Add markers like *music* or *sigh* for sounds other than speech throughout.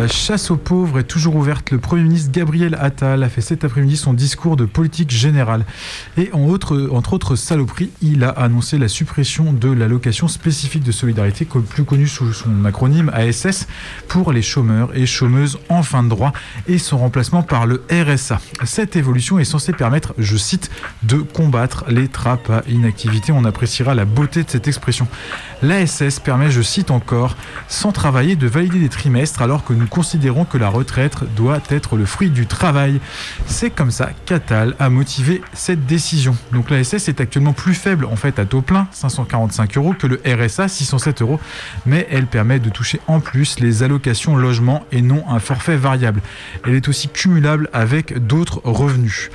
La chasse aux pauvres est toujours ouverte. Le Premier ministre Gabriel Attal a fait cet après-midi son discours de politique générale. Et entre autres saloperies, il a annoncé la suppression de l'allocation spécifique de solidarité, plus connue sous son acronyme ASS, pour les chômeurs et chômeuses en fin de droit, et son remplacement par le RSA. Cette évolution est censée permettre, je cite, de combattre les trappes à inactivité. On appréciera la beauté de cette expression. L'ASS permet, je cite encore, sans travailler, de valider des trimestres alors que nous considérons que la retraite doit être le fruit du travail. C'est comme ça qu'Atal a motivé cette décision. Donc l'ASS est actuellement plus faible en fait à taux plein, 545 euros, que le RSA, 607 euros, mais elle permet de toucher en plus les allocations logement et non un forfait variable. Elle est aussi cumulable avec d'autres revenus.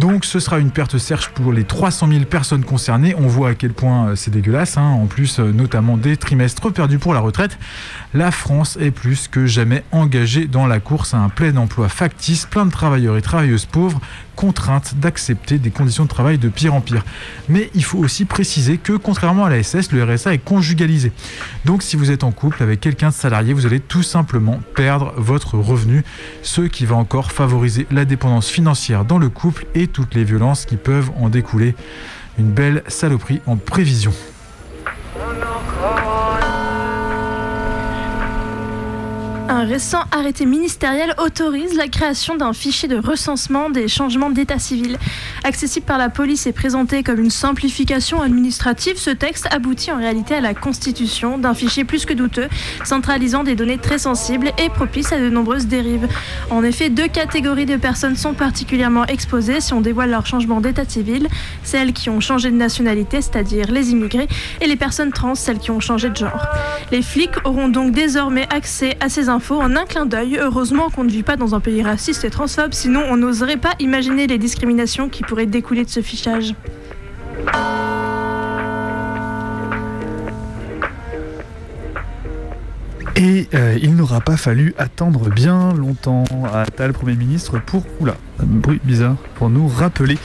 Donc ce sera une perte certes pour les 300 000 personnes concernées. On voit à quel point euh, c'est dégueulasse, hein. en plus euh, notamment des trimestres perdus pour la retraite. La France est plus que jamais engagée dans la course à un plein emploi factice, plein de travailleurs et travailleuses pauvres contraintes d'accepter des conditions de travail de pire en pire. Mais il faut aussi préciser que contrairement à la SS, le RSA est conjugalisé. Donc si vous êtes en couple avec quelqu'un de salarié, vous allez tout simplement perdre votre revenu, ce qui va encore favoriser la dépendance financière dans le couple et toutes les violences qui peuvent en découler. Une belle saloperie en prévision. Un récent arrêté ministériel autorise la création d'un fichier de recensement des changements d'état civil. Accessible par la police et présenté comme une simplification administrative, ce texte aboutit en réalité à la constitution d'un fichier plus que douteux, centralisant des données très sensibles et propice à de nombreuses dérives. En effet, deux catégories de personnes sont particulièrement exposées si on dévoile leur changement d'état civil, celles qui ont changé de nationalité, c'est-à-dire les immigrés, et les personnes trans, celles qui ont changé de genre. Les flics auront donc désormais accès à ces en un clin d'œil. Heureusement qu'on ne vit pas dans un pays raciste et transphobe, sinon on n'oserait pas imaginer les discriminations qui pourraient découler de ce fichage. Et euh, il n'aura pas fallu attendre bien longtemps à Attal, Premier ministre, pour, oula, bruit bizarre, pour nous rappeler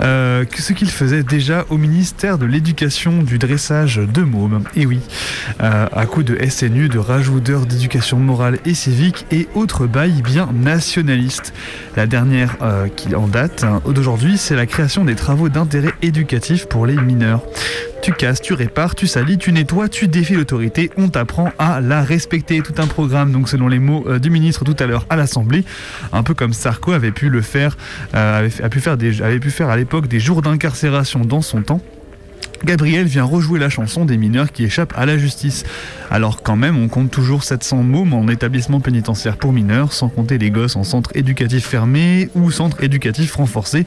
euh, que ce qu'il faisait déjà au ministère de l'Éducation du dressage de mômes. Et oui, euh, à coup de SNU, de rajout d'éducation morale et civique et autres bails bien nationalistes. La dernière euh, qui en date hein, d'aujourd'hui, c'est la création des travaux d'intérêt éducatif pour les mineurs. Tu casses, tu répares, tu salis, tu nettoies, tu défies l'autorité, on t'apprend à la respecter. Tout un programme, donc selon les mots euh, du ministre tout à l'heure à l'Assemblée, un peu comme Sarko avait pu le faire, euh, avait, pu faire à l'époque des jours d'incarcération dans son temps. Gabriel vient rejouer la chanson des mineurs qui échappent à la justice. Alors quand même, on compte toujours 700 mômes en établissement pénitentiaire pour mineurs, sans compter les gosses en centre éducatif fermé ou centre éducatif renforcé,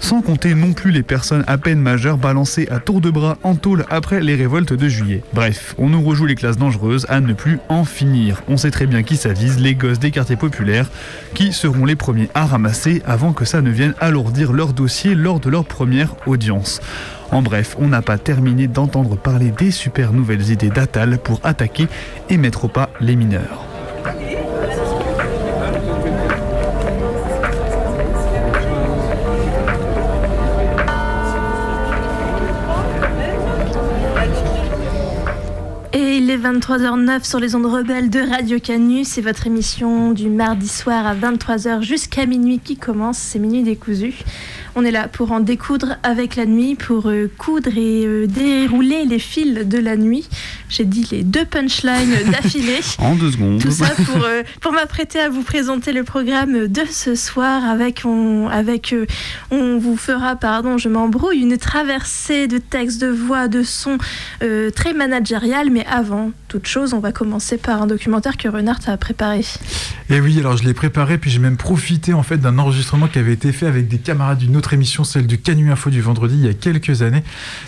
sans compter non plus les personnes à peine majeures balancées à tour de bras en tôle après les révoltes de juillet. Bref, on nous rejoue les classes dangereuses à ne plus en finir. On sait très bien qui ça vise, les gosses des quartiers populaires, qui seront les premiers à ramasser avant que ça ne vienne alourdir leur dossier lors de leur première audience. En bref, on n'a pas terminé d'entendre parler des super nouvelles idées d'Atal pour attaquer et mettre au pas les mineurs. Et il est 23h09 sur les ondes rebelles de Radio Canu. C'est votre émission du mardi soir à 23h jusqu'à minuit qui commence. C'est Minuit décousu. On est là pour en découdre avec la nuit, pour euh, coudre et euh, dérouler les fils de la nuit. J'ai dit les deux punchlines *laughs* d'affilée. en deux secondes. Tout ça pour, euh, pour m'apprêter à vous présenter le programme de ce soir avec, on, avec euh, on vous fera, pardon, je m'embrouille, une traversée de textes, de voix, de sons euh, très managérial. Mais avant toute chose, on va commencer par un documentaire que Renard a préparé. Et oui, alors je l'ai préparé, puis j'ai même profité en fait d'un enregistrement qui avait été fait avec des camarades d'une autre émission, celle du Canu Info du vendredi, il y a quelques années.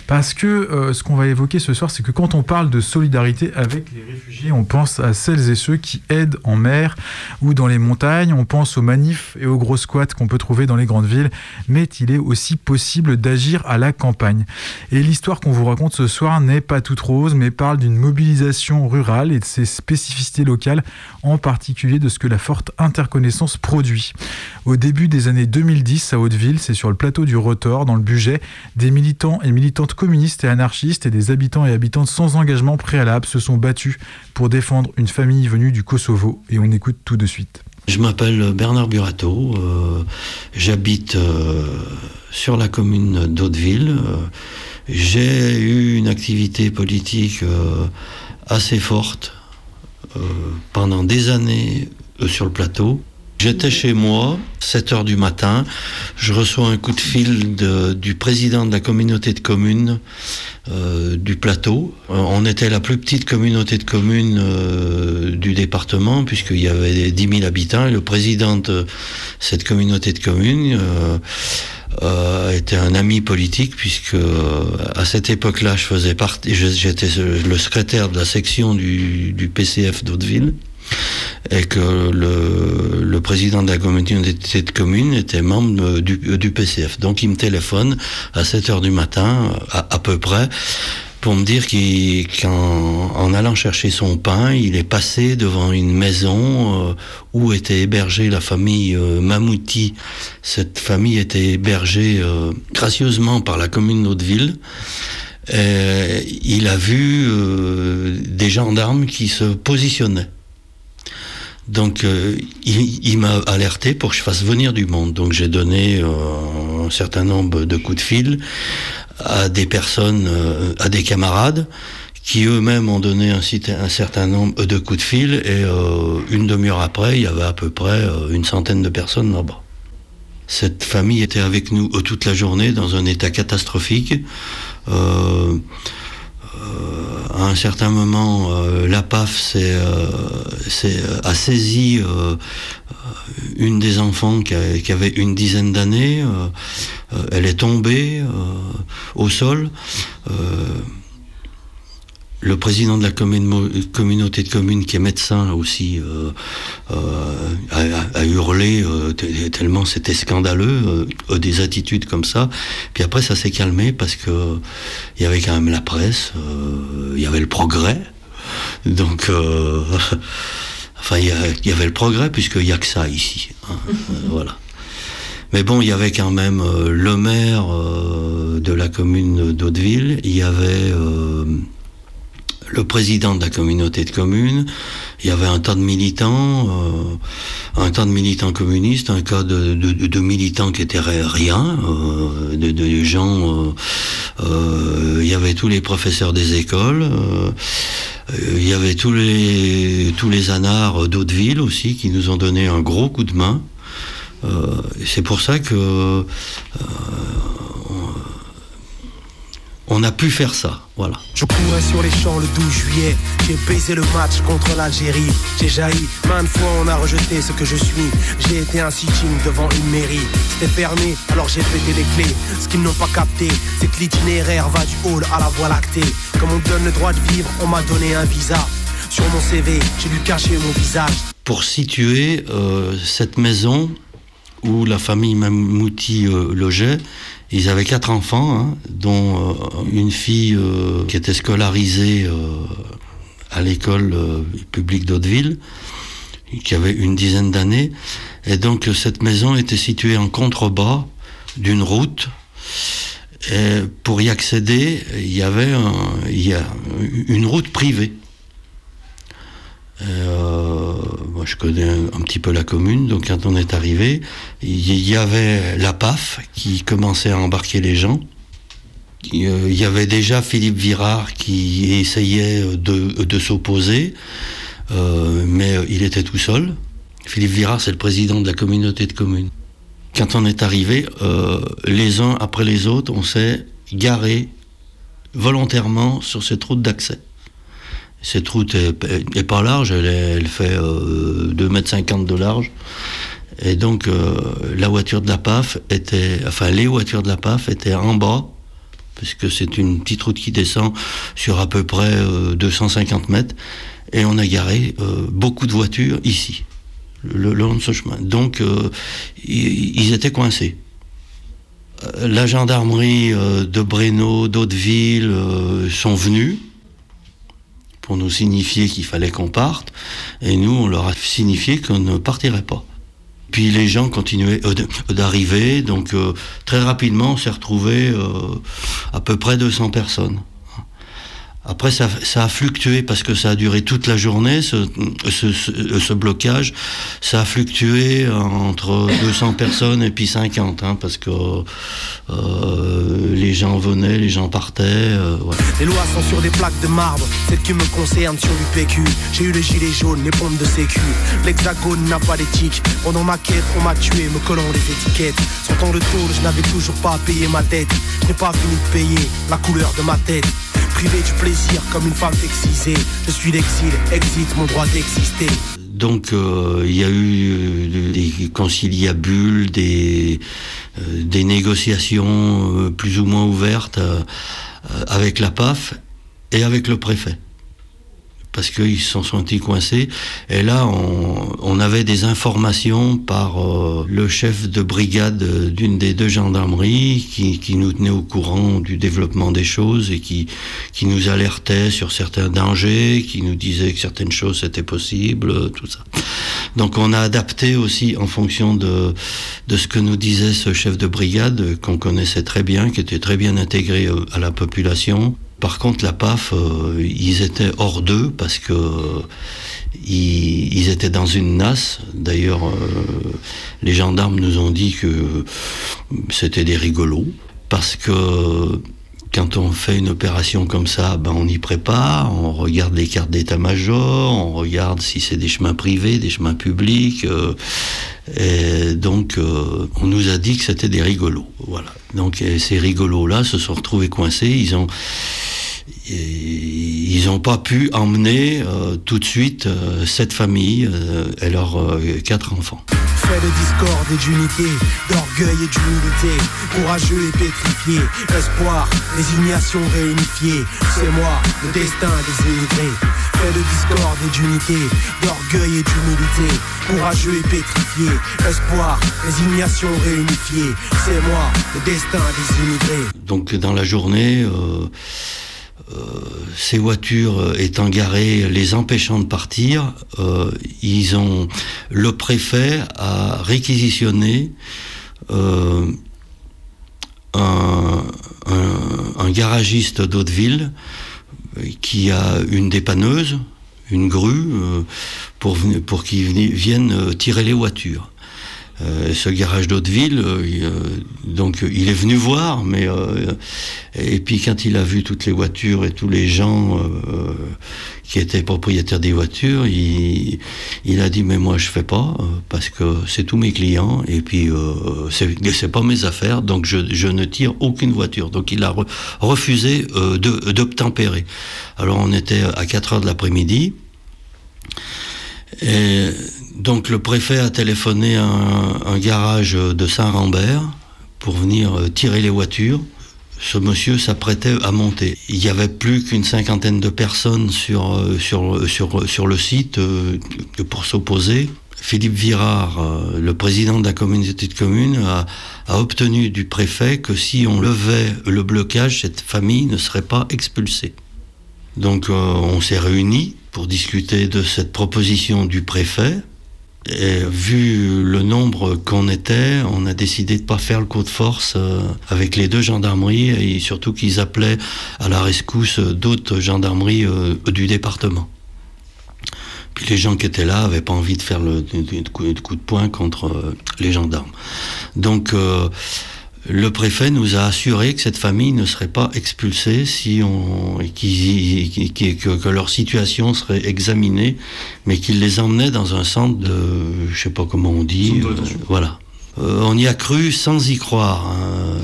Parce que euh, ce qu'on va évoquer ce soir, c'est que quand on parle de solidarité avec les réfugiés, on pense à celles et ceux qui aident en mer ou dans les montagnes, on pense aux manifs et aux gros squats qu'on peut trouver dans les grandes villes, mais il est aussi possible d'agir à la campagne. Et l'histoire qu'on vous raconte ce soir n'est pas toute rose, mais parle d'une mobilisation rurale et de ses spécificités locales, en particulier de ce que la forte interconnaissance produit. Au début des années 2010 à Hauteville, c'est sur le plateau du Rotor, dans le budget, des militants et militantes communistes et anarchistes et des habitants et habitantes sans engagement préalable se sont battus pour défendre une famille venue du Kosovo. Et on écoute tout de suite. Je m'appelle Bernard Burato, euh, j'habite euh, sur la commune d'Hauteville. Euh, J'ai eu une activité politique assez forte pendant des années sur le plateau. J'étais chez moi, 7 heures du matin, je reçois un coup de fil du président de la communauté de communes euh, du plateau. Euh, on était la plus petite communauté de communes euh, du département, puisqu'il y avait 10 000 habitants, et le président de cette communauté de communes était un ami politique, puisque à cette époque-là, j'étais le secrétaire de la section du, du PCF d'Hauteville et que le, président de la communauté de communes était membre du, PCF. Donc il me téléphone à 7 heures du matin, à, peu près, pour me dire qu'en en allant chercher son pain, il est passé devant une maison euh, où était hébergée la famille euh, Mamouti. Cette famille était hébergée euh, gracieusement par la commune d'Hauteville. Il a vu des gendarmes qui se positionnaient. Donc euh, il, m'a alerté pour que je fasse venir du monde. Donc j'ai donné euh, un certain nombre de coups de fil à des personnes, euh, à des camarades qui eux-mêmes ont donné un, certain nombre de coups de fil et une demi-heure après, il y avait à peu près une centaine de personnes là-bas. Cette famille était avec nous toute la journée dans un état catastrophique. À un certain moment, euh, la PAF euh, euh, a saisi euh, euh, une des enfants qui, qui avait une dizaine d'années. euh, euh, elle est tombée euh, au sol. Le président de la commune- communauté de communes, qui est médecin aussi, euh, euh, a, hurlé euh, tellement c'était scandaleux, des attitudes comme ça. Puis après, ça s'est calmé parce que il y avait quand même la presse, il y avait le progrès. Donc, *laughs* enfin, il y, avait le progrès puisqu'il n'y a que ça ici. hein. *laughs* Voilà. Mais bon, il y avait quand même le maire de la commune d'Hauteville, il y avait le président de la communauté de communes, il y avait un tas de militants, euh, un tas de militants communistes, un tas de, militants qui étaient ri- rien, euh, de, gens, euh, euh, il y avait tous les professeurs des écoles, il y avait tous les, tous les anards d'Hauteville aussi qui nous ont donné un gros coup de main. C'est pour ça que on a pu faire ça, voilà. Je courais sur les champs le 12 juillet. J'ai baisé le match contre l'Algérie. J'ai jailli, maintes fois on a rejeté ce que je suis. J'ai été un sitting devant une mairie. C'était fermé, alors j'ai pété les clés. Ce qu'ils n'ont pas capté, c'est que l'itinéraire va du hall à la voie lactée. Comme on donne le droit de vivre, on m'a donné un visa. Sur mon CV, j'ai dû cacher mon visage. Pour situer euh, cette maison où la famille Mamouti euh, logeait. Ils avaient quatre enfants, hein, dont euh, une fille euh, qui était scolarisée euh, à l'école publique d'Hauteville, qui avait une dizaine d'années. Et donc cette maison était située en contrebas d'une route. Et pour y accéder, il y avait une route privée. Euh, je connais un, petit peu la commune, donc quand on est arrivé, il y avait la PAF qui commençait à embarquer les gens. Il y, euh, il y avait déjà Philippe Virard qui essayait de, de s'opposer, euh, mais il était tout seul. Philippe Virard, c'est le président de la communauté de communes. Quand on est arrivé, euh, les uns après les autres, on s'est garé volontairement sur cette route d'accès. Cette route est, est pas large, elle, fait euh, 2,50 m de large. Et donc, euh, la voiture de la PAF était, enfin, les voitures de la PAF étaient en bas, puisque c'est une petite route qui descend sur à peu près euh, 250 mètres. Et on a garé euh, beaucoup de voitures ici, le, long de ce chemin. Donc, euh, ils, ils étaient coincés. Euh, La gendarmerie euh, de Breno, d'Hauteville euh, sont venus pour nous signifier qu'il fallait qu'on parte, et nous, on leur a signifié qu'on ne partirait pas. Puis les gens continuaient euh, d'arriver, donc euh, très rapidement, on s'est retrouvé euh, à peu près 200 personnes. Après, ça, a fluctué parce que ça a duré toute la journée, ce, blocage. Ça a fluctué entre 200 personnes et puis 50, hein, parce que euh, les gens venaient, les gens partaient. euh. Les lois sont sur des plaques de marbre, celles qui me concernent sur l'UPQ. J'ai eu le gilet jaune, les pompes de sécu. L'hexagone n'a pas d'éthique. Pendant ma quête, on m'a tué, me collant des étiquettes. Sortant le tôle, je n'avais toujours pas payé ma dette. Je n'ai pas fini de payer la couleur de ma tête. Donc il y a eu euh, des conciliabules, des, euh, négociations euh, plus ou moins ouvertes avec la PAF et avec le préfet. Parce qu'ils se sont sentis coincés. Et là, on, avait des informations par euh, le chef de brigade d'une des deux gendarmeries qui, nous tenait au courant du développement des choses et qui, qui nous alertait sur certains dangers, qui nous disait que certaines choses étaient possibles, tout ça. Donc on a adapté aussi en fonction de, de ce que nous disait ce chef de brigade qu'on connaissait très bien, qui était très bien intégré euh, à la population. Par contre, la PAF, euh, ils étaient hors d'eux parce que ils, ils étaient dans une nasse. D'ailleurs, euh, les gendarmes nous ont dit que c'était des rigolos parce que quand on fait une opération comme ça, ben on y prépare, on regarde les cartes d'état-major, on regarde si c'est des chemins privés, des chemins publics. euh, et donc, euh, on nous a dit que c'était des rigolos. Voilà. Donc, ces rigolos-là se sont retrouvés coincés. Ils ont, ils n'ont pas pu emmener euh, tout de suite euh, cette famille euh, et leurs quatre enfants. Fait de discorde et d'unité, d'orgueil et d'humilité, courageux et pétrifié, espoir, résignation réunifiée, c'est moi, le destin des immigrés. Fait de discorde et d'unité, d'orgueil et d'humilité, courageux et pétrifié, espoir, résignation réunifiée, c'est moi, le destin des immigrés. Donc dans la journée, euh, ces voitures euh, étant garées, les empêchant de partir, euh, ils ont le préfet a réquisitionné euh, un, un- garagiste d'Hauteville euh, qui a une dépanneuse, une grue, euh, pour, pour qu'il veni- vienne euh, tirer les voitures. Euh, ce garage d'Hauteville, euh, euh, donc il est venu voir, mais et puis quand il a vu toutes les voitures et tous les gens qui étaient propriétaires des voitures, il, a dit mais moi je fais pas parce que c'est tous mes clients et puis c'est pas mes affaires donc je, ne tire aucune voiture. Donc il a re- refusé d'obtempérer. Alors on était à 4 heures de l'après-midi. Et donc le préfet a téléphoné à un, garage de Saint-Rambert pour venir euh, tirer les voitures. Ce monsieur s'apprêtait à monter. Il n'y avait plus qu'une cinquantaine de personnes sur, euh, sur, sur, sur le site euh, pour s'opposer. Philippe Virard, euh, le président de la communauté de communes, a, obtenu du préfet que si on levait le blocage, cette famille ne serait pas expulsée. Donc euh, on s'est réunis pour discuter de cette proposition du préfet. Et vu le nombre qu'on était, on a décidé de pas faire le coup de force euh, avec les deux gendarmeries et surtout qu'ils appelaient à la rescousse d'autres gendarmeries euh, du département. Puis les gens qui étaient là n'avaient pas envie de faire le, coup, de poing contre euh, les gendarmes. Donc le préfet nous a assuré que cette famille ne serait pas expulsée si on, qu qu qu que, que, leur situation serait examinée, mais qu'il les emmenait dans un centre de, je sais pas comment on dit, euh, voilà. Euh, on y a cru sans y croire. Hein.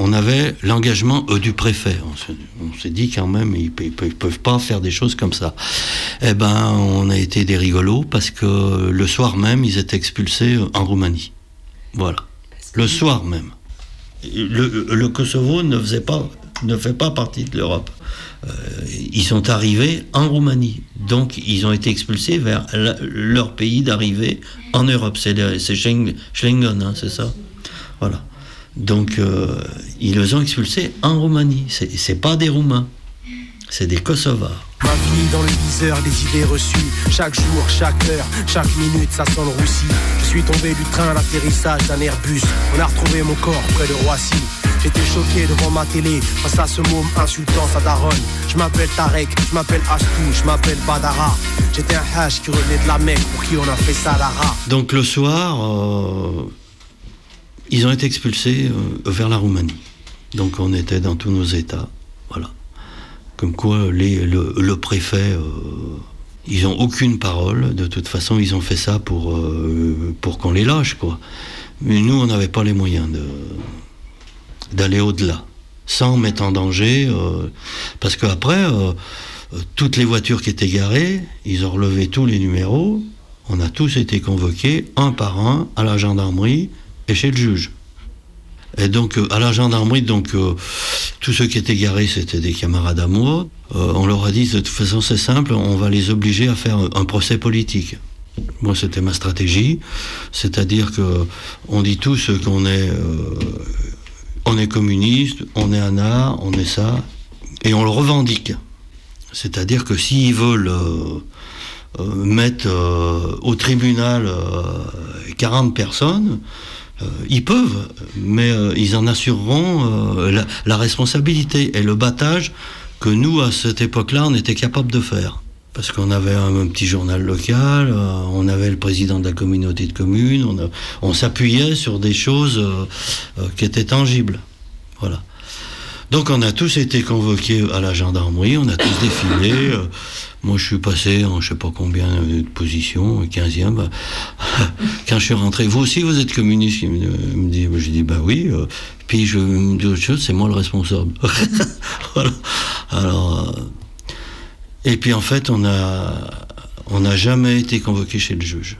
On avait l'engagement euh, du préfet. On s'est dit quand même, ils, ils, ils, peuvent pas faire des choses comme ça. Eh ben, on a été des rigolos parce que le soir même, ils étaient expulsés en Roumanie. Voilà le soir même. Le, Kosovo ne, faisait pas, ne fait pas partie de l'Europe. Euh, ils sont arrivés en Roumanie. Donc, ils ont été expulsés vers leur pays d'arrivée en Europe. C'est Schengen, hein, c'est ça Voilà. Donc, euh, ils les ont expulsés en Roumanie. C'est pas des Roumains, c'est des Kosovars. Ma vie dans le viseur des idées reçues. Chaque jour, chaque heure, chaque minute, ça sent le roussi. Je suis tombé du train à l'atterrissage d'un Airbus. On a retrouvé mon corps près de Roissy. J'étais choqué devant ma télé face à ce môme insultant sa daronne. Je m'appelle Tarek, je m'appelle Ashtou, je m'appelle Badara. J'étais un hash qui revenait de la Mecque pour qui on a fait Salara. Donc le soir, euh, ils ont été expulsés euh, vers la Roumanie. Donc on était dans tous nos états. Voilà comme quoi les, le, préfet, euh, ils ont aucune parole. De toute façon, ils ont fait ça pour, euh, pour qu'on les lâche, quoi. Mais nous, on n'avait pas les moyens d'aller au-delà, sans mettre en danger, euh, parce qu'après, toutes les voitures qui étaient garées, ils ont relevé tous les numéros. On a tous été convoqués, un par un, à la gendarmerie et chez le juge. Et donc, à la gendarmerie, donc, euh, tous ceux qui étaient garés, c'était des camarades à moi. Euh, on leur a dit, de toute façon, c'est simple, on va les obliger à faire un procès politique. Moi, c'était ma stratégie, c'est-à-dire que on dit tous qu'on est, euh, on est communiste, on est un art, on est ça, et on le revendique. C'est-à-dire que s'ils veulent mettre au tribunal 40 personnes, euh, ils peuvent, mais euh, ils en assureront euh, la, la, responsabilité et le battage que nous, à cette époque-là, on était capable de faire. Parce qu'on avait un, petit journal local, on avait le président de la communauté de communes, on, on s'appuyait sur des choses qui étaient tangibles. Voilà. Donc on a tous été convoqués à la gendarmerie, on a tous défilé. Moi, je suis passé en je sais pas combien de positions, 15e. Bah, *laughs* quand je suis rentré, vous aussi, vous êtes communiste Il me dit, je dis, bah oui. Euh, puis je me dis autre chose, c'est moi le responsable. *laughs* Alors, euh, et puis en fait, on a, on n'a jamais été convoqué chez le juge.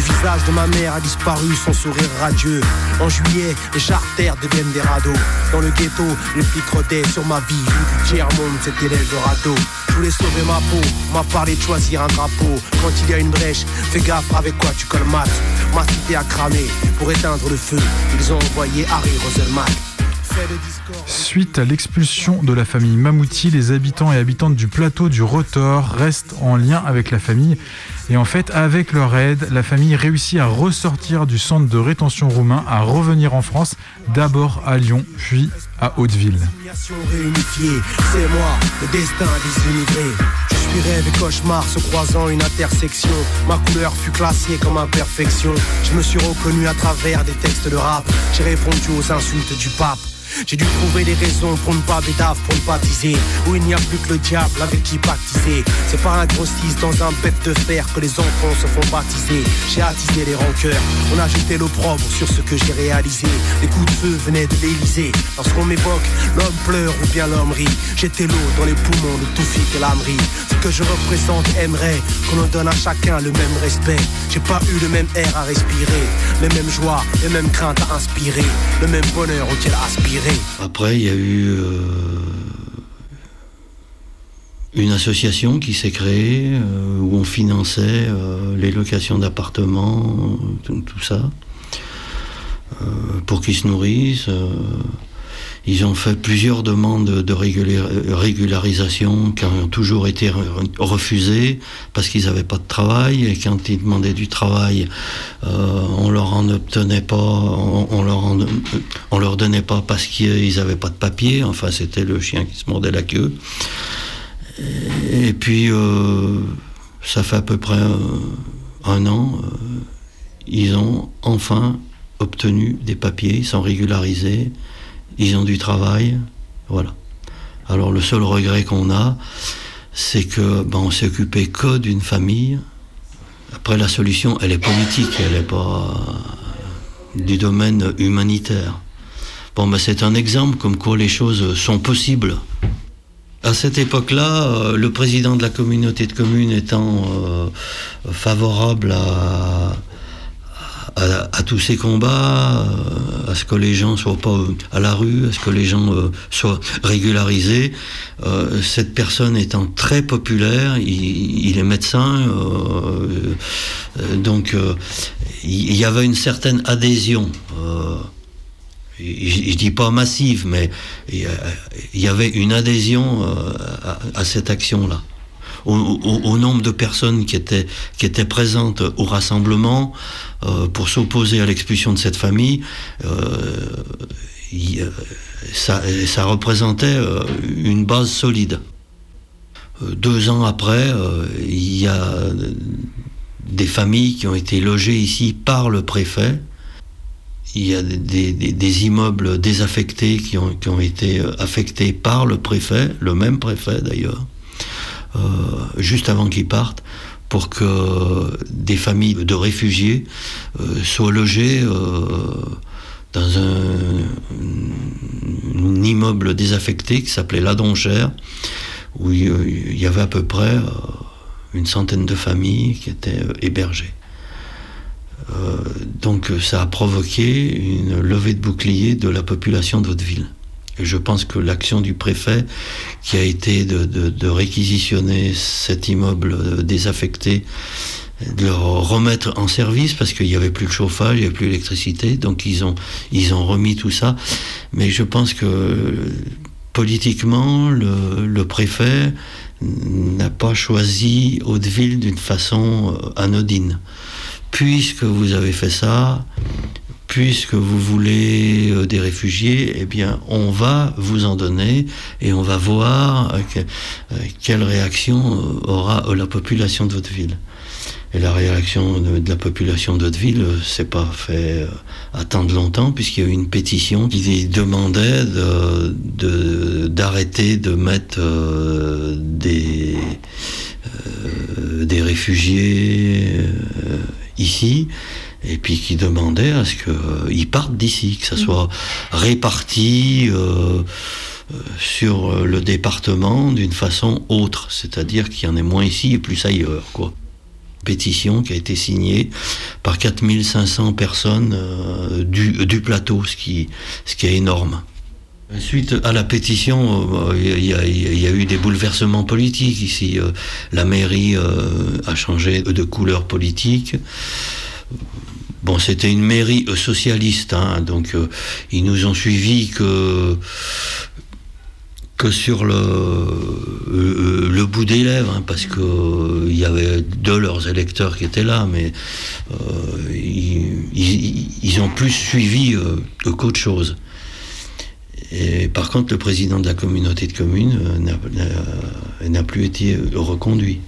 Du visage de ma mère a disparu son sourire radieux. En juillet, les charters deviennent des radeaux. Dans le ghetto, les flics rôdaient sur ma vie. Du tiers-monde, c'était l'Eldorado. Je voulais sauver ma peau, m'a parlé de choisir un drapeau. Quand il y a une brèche, fais gaffe avec quoi tu colmates. Ma cité a cramé pour éteindre le feu. Ils ont envoyé Harry Roselmack. Suite à l'expulsion de la famille Mamouti, les habitants et habitantes du plateau du Rotor restent en lien avec la famille. Et en fait, avec leur aide, la famille réussit à ressortir du centre de rétention roumain, à revenir en France, d'abord à Lyon, puis à Hauteville. C'est moi, le destin des immigrés. Je suis rêve et cauchemar se croisant une intersection. Ma couleur fut classée comme imperfection. Je me suis reconnu à travers des textes de rap. J'ai répondu aux insultes du pape. J'ai dû trouver des raisons pour ne pas bédave, pour ne pas teaser. Où il n'y a plus que le diable avec qui pactiser. C'est pas un grossiste dans un bête de fer que les enfants se font baptiser. J'ai attisé les rancœurs, on a jeté l'opprobre sur ce que j'ai réalisé. Les coups de feu venaient de l'Elysée. Lorsqu'on m'évoque, l'homme pleure ou bien l'homme rit. J'étais l'eau dans les poumons de Toufik et l'âmerie. Ce que je représente aimerait qu'on en donne à chacun le même respect. J'ai pas eu le même air à respirer, les mêmes joies, les mêmes craintes à inspirer, le même bonheur auquel aspirer. Après, il y a eu euh, une association qui s'est créée euh, où on finançait euh, les locations d'appartements, tout, ça, pour qu'ils se nourrissent. Ils ont fait plusieurs demandes de régula- régularisation qui ont toujours été re- refusées parce qu'ils n'avaient pas de travail et quand ils demandaient du travail, euh, on leur en obtenait pas, on, leur on leur donnait pas parce qu'ils n'avaient pas de papier. Enfin, c'était le chien qui se mordait la queue. Et puis, euh, ça fait à peu près euh, un an, ils ont enfin obtenu des papiers, ils sont régularisés, ils ont du travail, voilà. Alors le seul regret qu'on a, c'est que ben, on s'est occupé que d'une famille. Après la solution, elle est politique, elle n'est pas euh, du domaine humanitaire. Bon, ben, c'est un exemple comme quoi les choses sont possibles. À cette époque-là, euh, le président de la communauté de communes étant euh, favorable à, à, tous ces combats, euh, à ce que les gens soient pas euh, à la rue, à ce que les gens euh, soient régularisés, cette personne étant très populaire, il, il est médecin, donc il y avait une certaine adhésion. je, je dis pas massive, mais il y avait une adhésion à cette action-là. Au, nombre de personnes qui étaient, présentes au rassemblement euh, pour s'opposer à l'expulsion de cette famille, euh, euh, ça, représentait une base solide. Deux ans après, il y a des familles qui ont été logées ici par le préfet. Il y a des, immeubles désaffectés qui ont, été affectés par le préfet, le même préfet d'ailleurs, juste avant qu'ils partent, pour que des familles de réfugiés euh, soient logées euh, dans un, immeuble désaffecté qui s'appelait La Donchère, où il y avait à peu près euh, une centaine de familles qui étaient euh, hébergées. Euh, donc euh, ça a provoqué une levée de bouclier de la population de Hauteville. Je pense que l'action du préfet, qui a été de, réquisitionner cet immeuble euh, désaffecté, de le remettre en service parce qu'il n'y avait plus le chauffage, il n'y avait plus l'électricité, donc ils ont, ils ont remis tout ça. Mais je pense que politiquement, le, le préfet n'a pas choisi Hauteville d'une façon euh, anodine puisque vous avez fait ça, puisque vous voulez euh, des réfugiés, eh bien, on va vous en donner et on va voir euh, euh, quelle réaction aura la population de votre ville. Et la réaction de, de la population d'Hauteville, euh, c'est pas fait attendre longtemps, puisqu'il y a eu une pétition qui demandait de- de- d'arrêter de, mettre des, réfugiés ici, et puis qui demandait à ce qu'ils partent d'ici, que ça soit réparti euh, euh, sur euh, le département d'une façon autre, c'est-à-dire qu'il y en ait moins ici et plus ailleurs, quoi pétition qui a été signée par 4500 personnes euh, du, du plateau, ce qui, ce qui est énorme. Suite à la pétition, euh, il y, a- il y a eu des bouleversements politiques ici. Euh, La mairie euh, a changé de couleur politique. Bon, c'était une mairie euh, socialiste, hein, donc euh, ils nous ont suivis que que sur le, euh, le bout des lèvres, hein, parce que il y avait de leurs électeurs qui étaient là, mais ils, ont plus suivi qu'autre chose. Et par contre, le président de la communauté de communes n'a- plus été reconduit.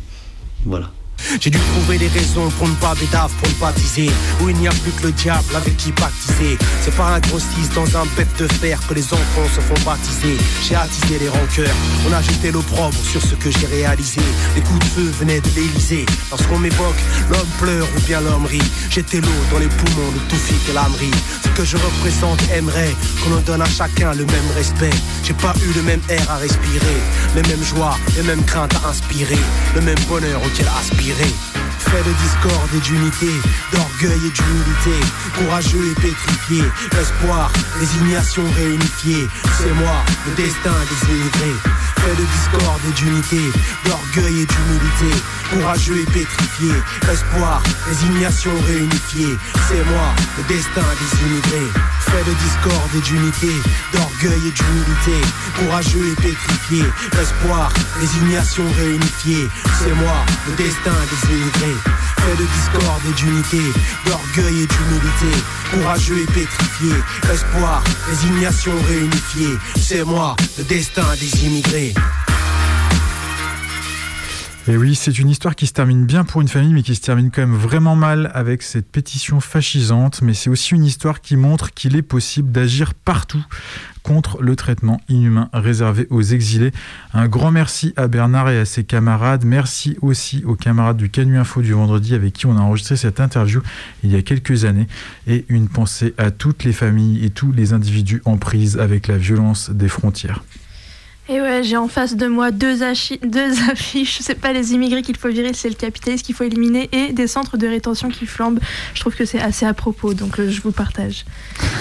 Voilà. J'ai dû trouver des raisons pour ne pas bédave, pour ne pas teaser. Où il n'y a plus que le diable avec qui baptiser. C'est par un grossiste dans un bête de fer que les enfants se font baptiser. J'ai attisé les rancœurs, on a jeté l'opprobre sur ce que j'ai réalisé. Les coups de feu venaient de l'Elysée. Lorsqu'on m'évoque, l'homme pleure ou bien l'homme rit. J'étais l'eau dans les poumons de Toufik et l'âmerie. Ce que je représente aimerait qu'on en donne à chacun le même respect. J'ai pas eu le même air à respirer, les mêmes joies, les mêmes craintes à inspirer, le même bonheur auquel aspirer. Fait de discorde et d'unité, d'orgueil et d'humilité, courageux et pétrifié, l'espoir, résignation réunifiée. C'est moi, le destin des immigrés. Fait de discorde et d'unité, d'orgueil et d'humilité. Courageux et pétrifié, espoir, résignation réunifiée. C'est moi, le destin des immigrés. Fait de discorde et d'unité, d'orgueil et d'humilité. Courageux et pétrifié, espoir, résignation réunifiée. C'est moi, le destin de discorde d'orgueil et d'humilité. Courageux et espoir, réunifiée. C'est moi, le destin des immigrés. Et oui, c'est une histoire qui se termine bien pour une famille, mais qui se termine quand même vraiment mal avec cette pétition fascisante. Mais c'est aussi une histoire qui montre qu'il est possible d'agir partout contre le traitement inhumain réservé aux exilés. Un grand merci à Bernard et à ses camarades. Merci aussi aux camarades du Canu Info du vendredi avec qui on a enregistré cette interview il y a quelques années. Et une pensée à toutes les familles et tous les individus en prise avec la violence des frontières. Et ouais, j'ai en face de moi deux, deux *laughs* affiches. C'est pas les immigrés qu'il faut virer, c'est le capitalisme qu'il faut éliminer et des centres de rétention qui flambent. Je trouve que c'est assez à propos, donc euh, je vous partage.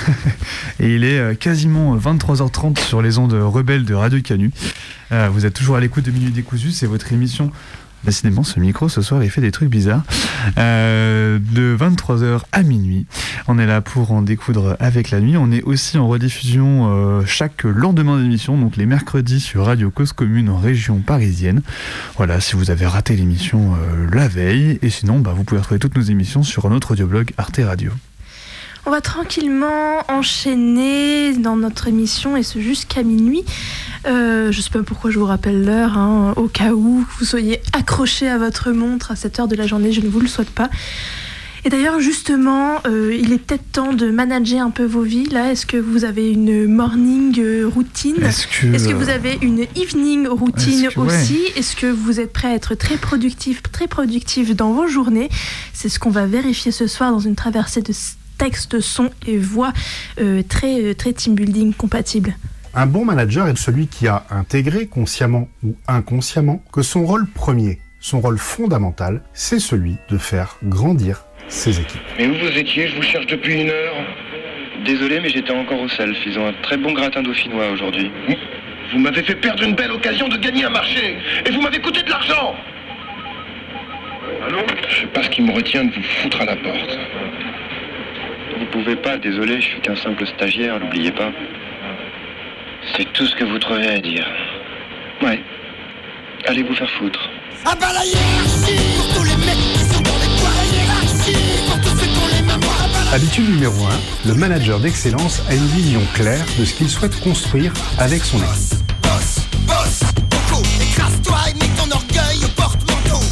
*laughs* et il est euh, quasiment 23h30 sur les ondes rebelles de Radio Canu. Euh, vous êtes toujours à l'écoute de Minute Décousu, c'est votre émission Décidément, ce micro ce soir, il fait des trucs bizarres. Euh, de 23h à minuit. On est là pour en découdre avec la nuit. On est aussi en rediffusion euh, chaque lendemain d'émission, donc les mercredis sur Radio Cause Commune en région parisienne. Voilà, si vous avez raté l'émission euh, la veille. Et sinon, bah, vous pouvez retrouver toutes nos émissions sur notre audioblog Arte Radio. On va tranquillement enchaîner dans notre émission et ce jusqu'à minuit. Euh, je ne sais pas pourquoi je vous rappelle l'heure, hein, au cas où vous soyez accroché à votre montre à cette heure de la journée, je ne vous le souhaite pas. Et d'ailleurs, justement, euh, il est peut-être temps de manager un peu vos vies. Là, est-ce que vous avez une morning euh, routine? Est-ce que, vous avez une evening routine aussi? Est-ce que vous êtes prêt à être très productif, très productif dans vos journées? C'est ce qu'on va vérifier ce soir dans une traversée de texte, son et voix euh, très, euh, très team building compatible. Un bon manager est celui qui a intégré, consciemment ou inconsciemment, que son rôle premier, son rôle fondamental, c'est celui de faire grandir ses équipes. Mais où vous étiez? Je vous cherche depuis une heure. Désolé, mais j'étais encore au self. Ils ont un très bon gratin dauphinois aujourd'hui. Vous m'avez fait perdre une belle occasion de gagner un marché. Et vous m'avez coûté de l'argent. Allô? Je sais pas ce qui me retient de vous foutre à la porte. Vous pouvez pas, désolé, je suis qu'un simple stagiaire, n'oubliez pas. C'est tout ce que vous trouvez à dire. Ouais. Allez vous faire foutre. Ah bah la hiérarchie Pour tous les mecs qui sont dans les toits La hiérarchie Pour tous ceux qui ont les mêmes la Habitude numéro 1, le manager d'excellence a une vision claire de ce qu'il souhaite construire avec son équipe.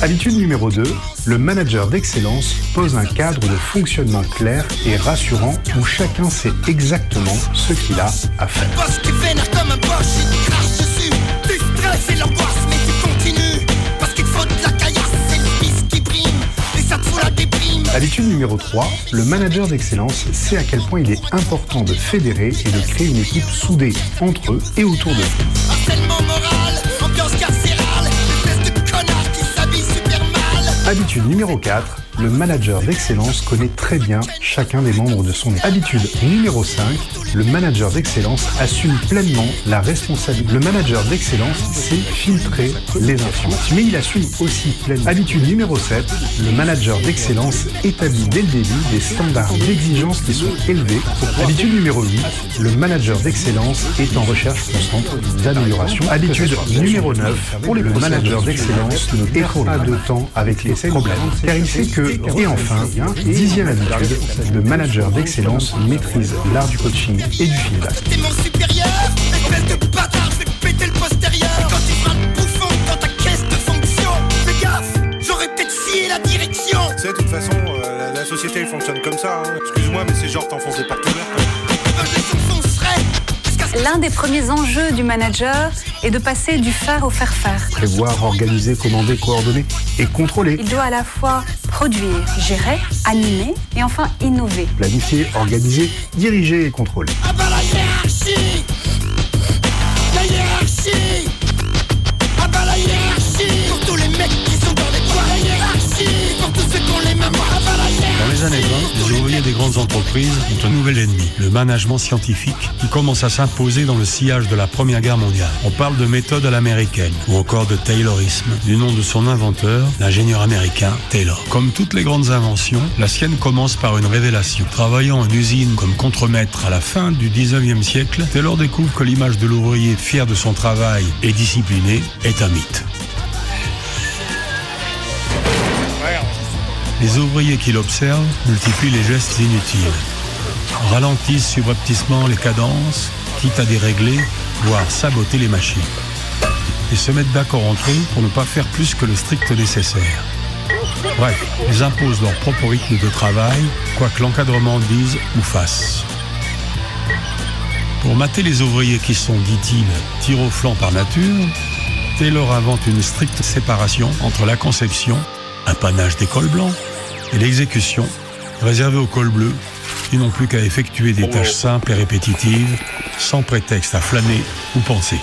Habitude numéro 2, le manager d'excellence pose un cadre de fonctionnement clair et rassurant où chacun sait exactement ce qu'il a à faire. Habitude numéro 3, le manager d'excellence sait à quel point il est important de fédérer et de créer une équipe soudée entre eux et autour d'eux. Habitude numéro 4, le manager d'excellence connaît très bien chacun des membres de son équipe. Habitude numéro 5, le manager d'excellence assume pleinement la responsabilité. Le manager d'excellence sait filtrer les informations, mais il assume aussi pleinement. Habitude numéro 7, le manager d'excellence établit dès le début des standards d'exigence qui sont élevés. Habitude numéro 8, le manager d'excellence est en recherche constante d'amélioration. Habitude numéro 9, pour le manager d'excellence ne perd pas de temps avec les problèmes, car il sait que et enfin, dixième habitude, le manager d'excellence maîtrise l'art du coaching et du feedback. T'es mon supérieur Espèce de bâtard, je vais péter le postérieur Et Quand tu feras le bouffon dans ta caisse de fonction Fais gaffe, j'aurais peut-être scié la direction Tu sais, de toute façon, euh, la, la société elle fonctionne comme ça. hein. Excuse-moi, mais c'est genre t'enfonces des portes L'un des premiers enjeux du manager est de passer du faire au faire-faire. Prévoir, organiser, commander, coordonner et contrôler. Il doit à la fois produire, gérer, animer et enfin innover. Planifier, organiser, diriger et contrôler. Ah bah la hiérarchie La les les années 20, les ouvriers des grandes entreprises ont un nouvel ennemi, le management scientifique, qui commence à s'imposer dans le sillage de la Première Guerre mondiale. On parle de méthode à l'américaine, ou encore de Taylorisme, du nom de son inventeur, l'ingénieur américain Taylor. Comme toutes les grandes inventions, la sienne commence par une révélation. Travaillant en usine comme contremaître à la fin du 19e siècle, Taylor découvre que l'image de l'ouvrier fier de son travail et discipliné est un mythe. Les ouvriers qui l'observent multiplient les gestes inutiles, ralentissent subrepticement les cadences, quitte à dérégler, voire saboter les machines, et se mettent d'accord entre eux pour ne pas faire plus que le strict nécessaire. Bref, ils imposent leur propre rythme de travail, quoi que l'encadrement dise ou fasse. Pour mater les ouvriers qui sont, dit-il, tir au flanc par nature, Taylor invente une stricte séparation entre la conception, un panache des cols blancs, et l'exécution, réservée aux cols bleus, qui n'ont plus qu'à effectuer des tâches simples et répétitives, sans prétexte à flâner ou penser.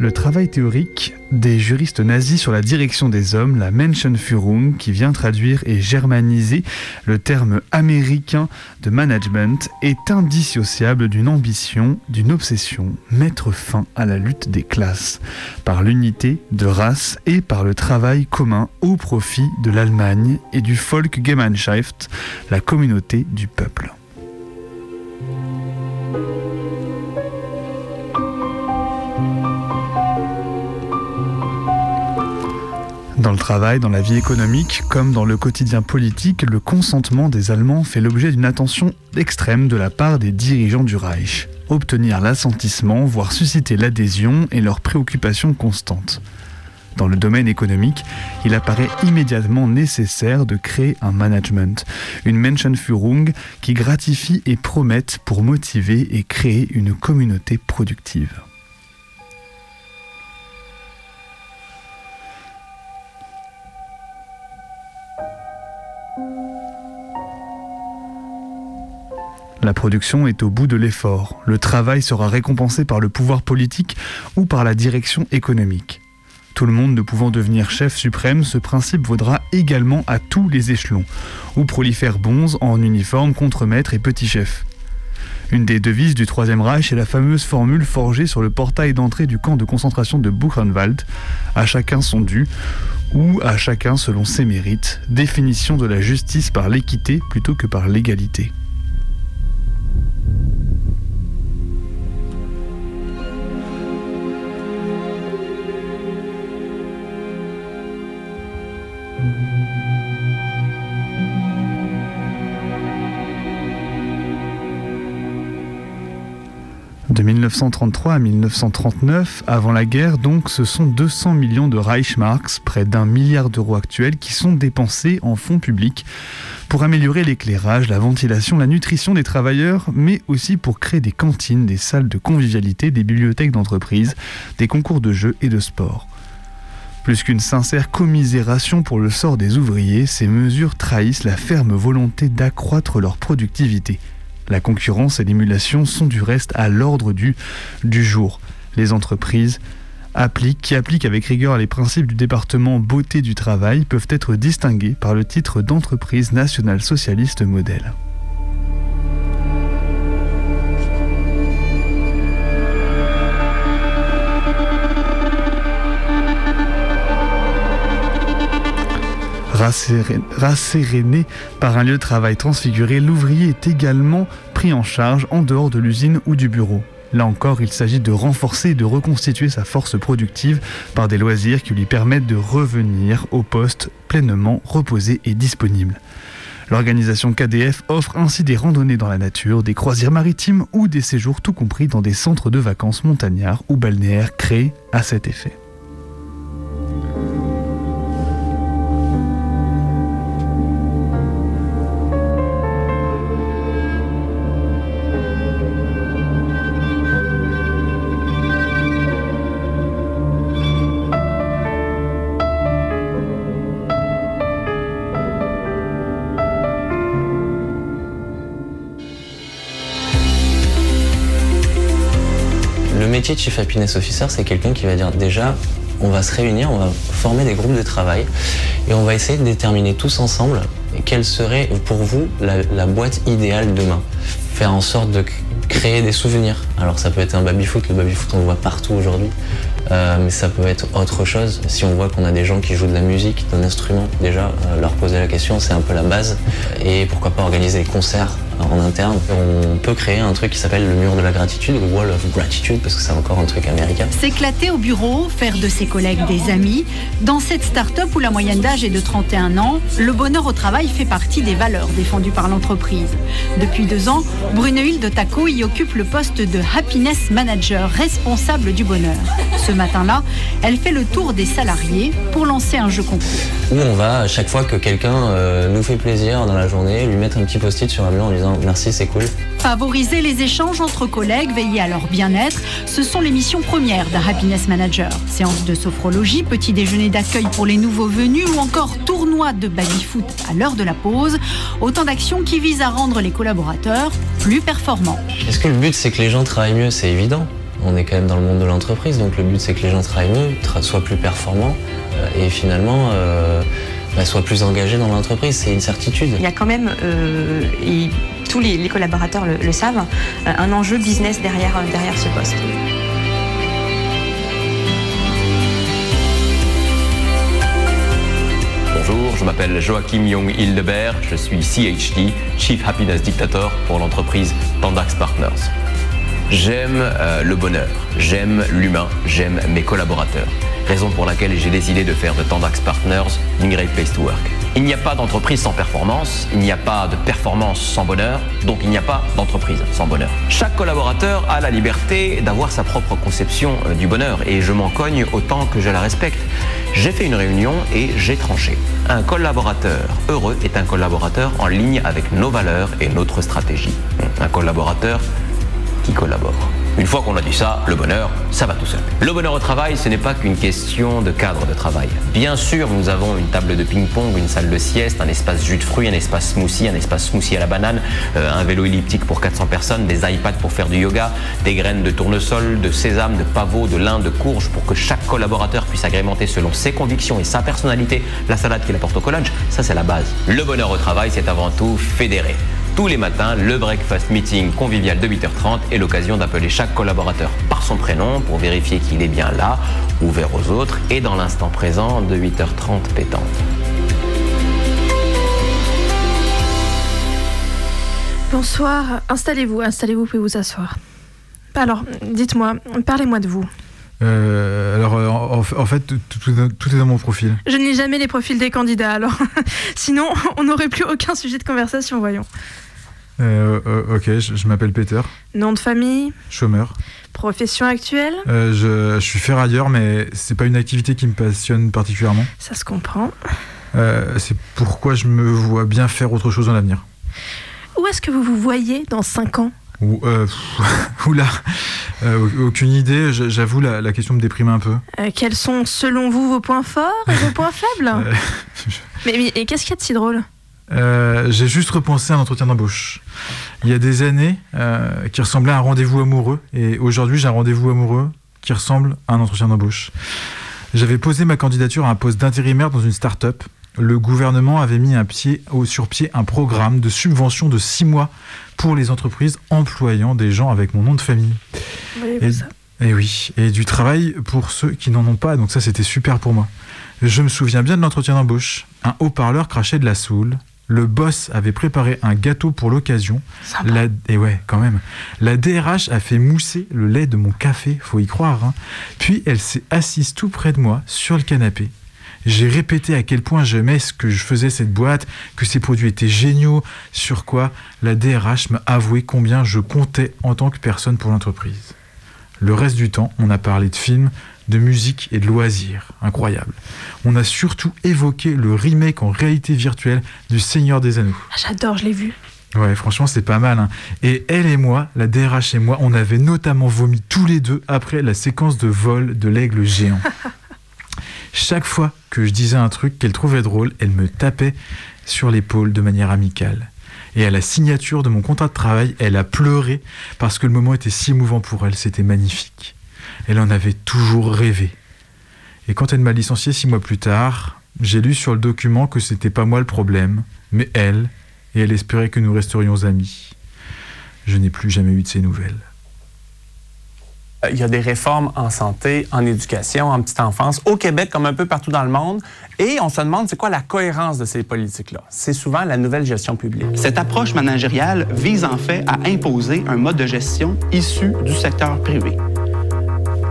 Le travail théorique des juristes nazis sur la direction des hommes, la Menschenführung, qui vient traduire et germaniser le terme américain de management, est indissociable d'une ambition, d'une obsession, mettre fin à la lutte des classes, par l'unité de race et par le travail commun au profit de l'Allemagne et du Volksgemeinschaft, la communauté du peuple. Dans le travail, dans la vie économique, comme dans le quotidien politique, le consentement des Allemands fait l'objet d'une attention extrême de la part des dirigeants du Reich. Obtenir l'assentissement, voire susciter l'adhésion est leur préoccupation constante. Dans le domaine économique, il apparaît immédiatement nécessaire de créer un management, une Menschenführung qui gratifie et promette pour motiver et créer une communauté productive. La production est au bout de l'effort. Le travail sera récompensé par le pouvoir politique ou par la direction économique. Tout le monde ne pouvant devenir chef suprême, ce principe vaudra également à tous les échelons, où prolifèrent bonzes en uniforme, contremaîtres et petits chefs. Une des devises du Troisième Reich est la fameuse formule forgée sur le portail d'entrée du camp de concentration de Buchenwald à chacun son dû ou à chacun selon ses mérites, définition de la justice par l'équité plutôt que par l'égalité. De 1933 à 1939, avant la guerre, donc, ce sont 200 millions de Reichsmarks, près d'un milliard d'euros actuels, qui sont dépensés en fonds publics pour améliorer l'éclairage, la ventilation, la nutrition des travailleurs, mais aussi pour créer des cantines, des salles de convivialité, des bibliothèques d'entreprise, des concours de jeux et de sport. Plus qu'une sincère commisération pour le sort des ouvriers, ces mesures trahissent la ferme volonté d'accroître leur productivité. La concurrence et l'émulation sont du reste à l'ordre du, du jour. Les entreprises qui appliquent avec rigueur les principes du département beauté du travail peuvent être distinguées par le titre d'entreprise nationale socialiste modèle. Rasséréné par un lieu de travail transfiguré, l'ouvrier est également pris en charge en dehors de l'usine ou du bureau. Là encore, il s'agit de renforcer et de reconstituer sa force productive par des loisirs qui lui permettent de revenir au poste pleinement reposé et disponible. L'organisation KDF offre ainsi des randonnées dans la nature, des croisières maritimes ou des séjours tout compris dans des centres de vacances montagnards ou balnéaires créés à cet effet. Métier Chief Happiness Officer, c'est quelqu'un qui va dire déjà, on va se réunir, on va former des groupes de travail et on va essayer de déterminer tous ensemble quelle serait pour vous la, boîte idéale demain. Faire en sorte de créer des souvenirs. Alors ça peut être un baby-foot, le baby-foot on le voit partout aujourd'hui, Euh, mais ça peut être autre chose. Si on voit qu'on a des gens qui jouent de la musique, d'un instrument, déjà euh, leur poser la question, c'est un peu la base. Et pourquoi pas organiser des concerts en interne. On peut créer un truc qui s'appelle le mur de la gratitude, le wall of gratitude, parce que c'est encore un truc américain. S'éclater au bureau, faire de ses collègues des amis. Dans cette start-up où la moyenne d'âge est de 31 ans, le bonheur au travail fait partie des valeurs défendues par l'entreprise. Depuis deux ans, Brunehilde Taco y occupe le poste de Happiness Manager, responsable du bonheur. Ce matin-là, elle fait le tour des salariés pour lancer un jeu concours. Où on va, à chaque fois que quelqu'un euh, nous fait plaisir dans la journée, lui mettre un petit post-it sur un mur en disant merci, c'est cool. Favoriser les échanges entre collègues, veiller à leur bien-être, ce sont les missions premières d'un Happiness Manager. Séance de sophrologie, petit déjeuner d'accueil pour les nouveaux venus ou encore tournoi de baby-foot à l'heure de la pause. Autant d'actions qui visent à rendre les collaborateurs plus performants. Est-ce que le but c'est que les gens travaillent mieux? C'est évident. On est quand même dans le monde de l'entreprise, donc le but c'est que les gens travaillent mieux, soient plus performants euh, et finalement euh, bah, soient plus engagés dans l'entreprise. C'est une certitude. Il y a quand même, euh, et tous les, les collaborateurs le, le savent, euh, un enjeu business derrière, euh, derrière ce poste. Bonjour, je m'appelle Joachim Young Hildebert, je suis CHD, Chief Happiness Dictator pour l'entreprise Pandax Partners. J'aime euh, le bonheur, j'aime l'humain, j'aime mes collaborateurs. Raison pour laquelle j'ai décidé de faire de Tandax Partners une great place to work. Il n'y a pas d'entreprise sans performance, il n'y a pas de performance sans bonheur, donc il n'y a pas d'entreprise sans bonheur. Chaque collaborateur a la liberté d'avoir sa propre conception euh, du bonheur et je m'en cogne autant que je la respecte. J'ai fait une réunion et j'ai tranché. Un collaborateur heureux est un collaborateur en ligne avec nos valeurs et notre stratégie. Un collaborateur qui collabore. Une fois qu'on a dit ça, le bonheur, ça va tout seul. Le bonheur au travail, ce n'est pas qu'une question de cadre de travail. Bien sûr, nous avons une table de ping-pong, une salle de sieste, un espace jus de fruits, un espace smoothie, un espace smoothie à la banane, euh, un vélo elliptique pour 400 personnes, des iPads pour faire du yoga, des graines de tournesol, de sésame, de pavot, de lin, de courge pour que chaque collaborateur puisse agrémenter selon ses convictions et sa personnalité la salade qu'il apporte au collège. Ça, c'est la base. Le bonheur au travail, c'est avant tout fédéré. Tous les matins, le breakfast meeting convivial de 8h30 est l'occasion d'appeler chaque collaborateur par son prénom pour vérifier qu'il est bien là, ouvert aux autres et dans l'instant présent de 8h30 pétante. Bonsoir, installez-vous, installez-vous, vous pouvez vous asseoir. Alors, dites-moi, parlez-moi de vous. Euh, alors, euh, en, en fait, tout, tout est dans mon profil. Je ne lis jamais les profils des candidats, alors *laughs* sinon on n'aurait plus aucun sujet de conversation, voyons. Euh, euh, ok, je, je m'appelle Peter, Nom de famille, chômeur. profession actuelle, Euh, je, je suis ferrailleur, mais c'est pas une activité qui me passionne particulièrement. ça se comprend. Euh, c'est pourquoi je me vois bien faire autre chose dans l'avenir. Où est-ce que vous vous voyez dans 5 ans? Ou, *laughs* oula, aucune idée. J'avoue, la, la question me déprime un peu. Quels sont selon vous vos points forts et vos points faibles? *laughs* Mais, mais- et qu'est-ce qu'il y a de si drôle? Euh, J'ai juste repensé à un entretien d'embauche. Il y a des années, euh, qui ressemblait à un rendez-vous amoureux, et aujourd'hui j'ai un rendez-vous amoureux qui ressemble à un entretien d'embauche. J'avais posé ma candidature à un poste d'intérimaire dans une start-up. Le gouvernement avait mis un pied au, sur pied un programme de subvention de six mois pour les entreprises employant des gens avec mon nom de famille. Et, ça? Et oui, et du travail pour ceux qui n'en ont pas, donc ça c'était super pour moi. Je me souviens bien de l'entretien d'embauche. Un haut-parleur crachait de la soule. Le boss avait préparé un gâteau pour l'occasion. La- Et ouais, quand même. La DRH a fait mousser le lait de mon café, faut y croire. hein. Puis elle s'est assise tout près de moi sur le canapé. J'ai répété à quel point j'aimais ce que je faisais cette boîte, que ces produits étaient géniaux, sur quoi la DRH m'a avoué combien je comptais en tant que personne pour l'entreprise. Le reste du temps, on a parlé de films, de musique et de loisirs. Incroyable. On a surtout évoqué le remake en réalité virtuelle du Seigneur des Anneaux. Ah, J'adore, je l'ai vu. Ouais, franchement, c'est pas mal. hein. Et elle et moi, la DRH et moi, on avait notamment vomi tous les deux après la séquence de vol de l'aigle géant. *laughs* Chaque fois que je disais un truc qu'elle trouvait drôle, elle me tapait sur l'épaule de manière amicale. Et à la signature de mon contrat de travail, elle a pleuré parce que le moment était si émouvant pour elle, c'était magnifique. Elle en avait toujours rêvé. Et quand elle m'a licencié six mois plus tard, j'ai lu sur le document que c'était pas moi le problème, mais elle, et elle espérait que nous resterions amis. Je n'ai plus jamais eu de ces nouvelles. Il y a des réformes en santé, en éducation, en petite enfance, au Québec comme un peu partout dans le monde. Et on se demande c'est quoi la cohérence de ces politiques-là? C'est souvent la nouvelle gestion publique. Cette approche managériale vise en fait à imposer un mode de gestion issu du secteur privé.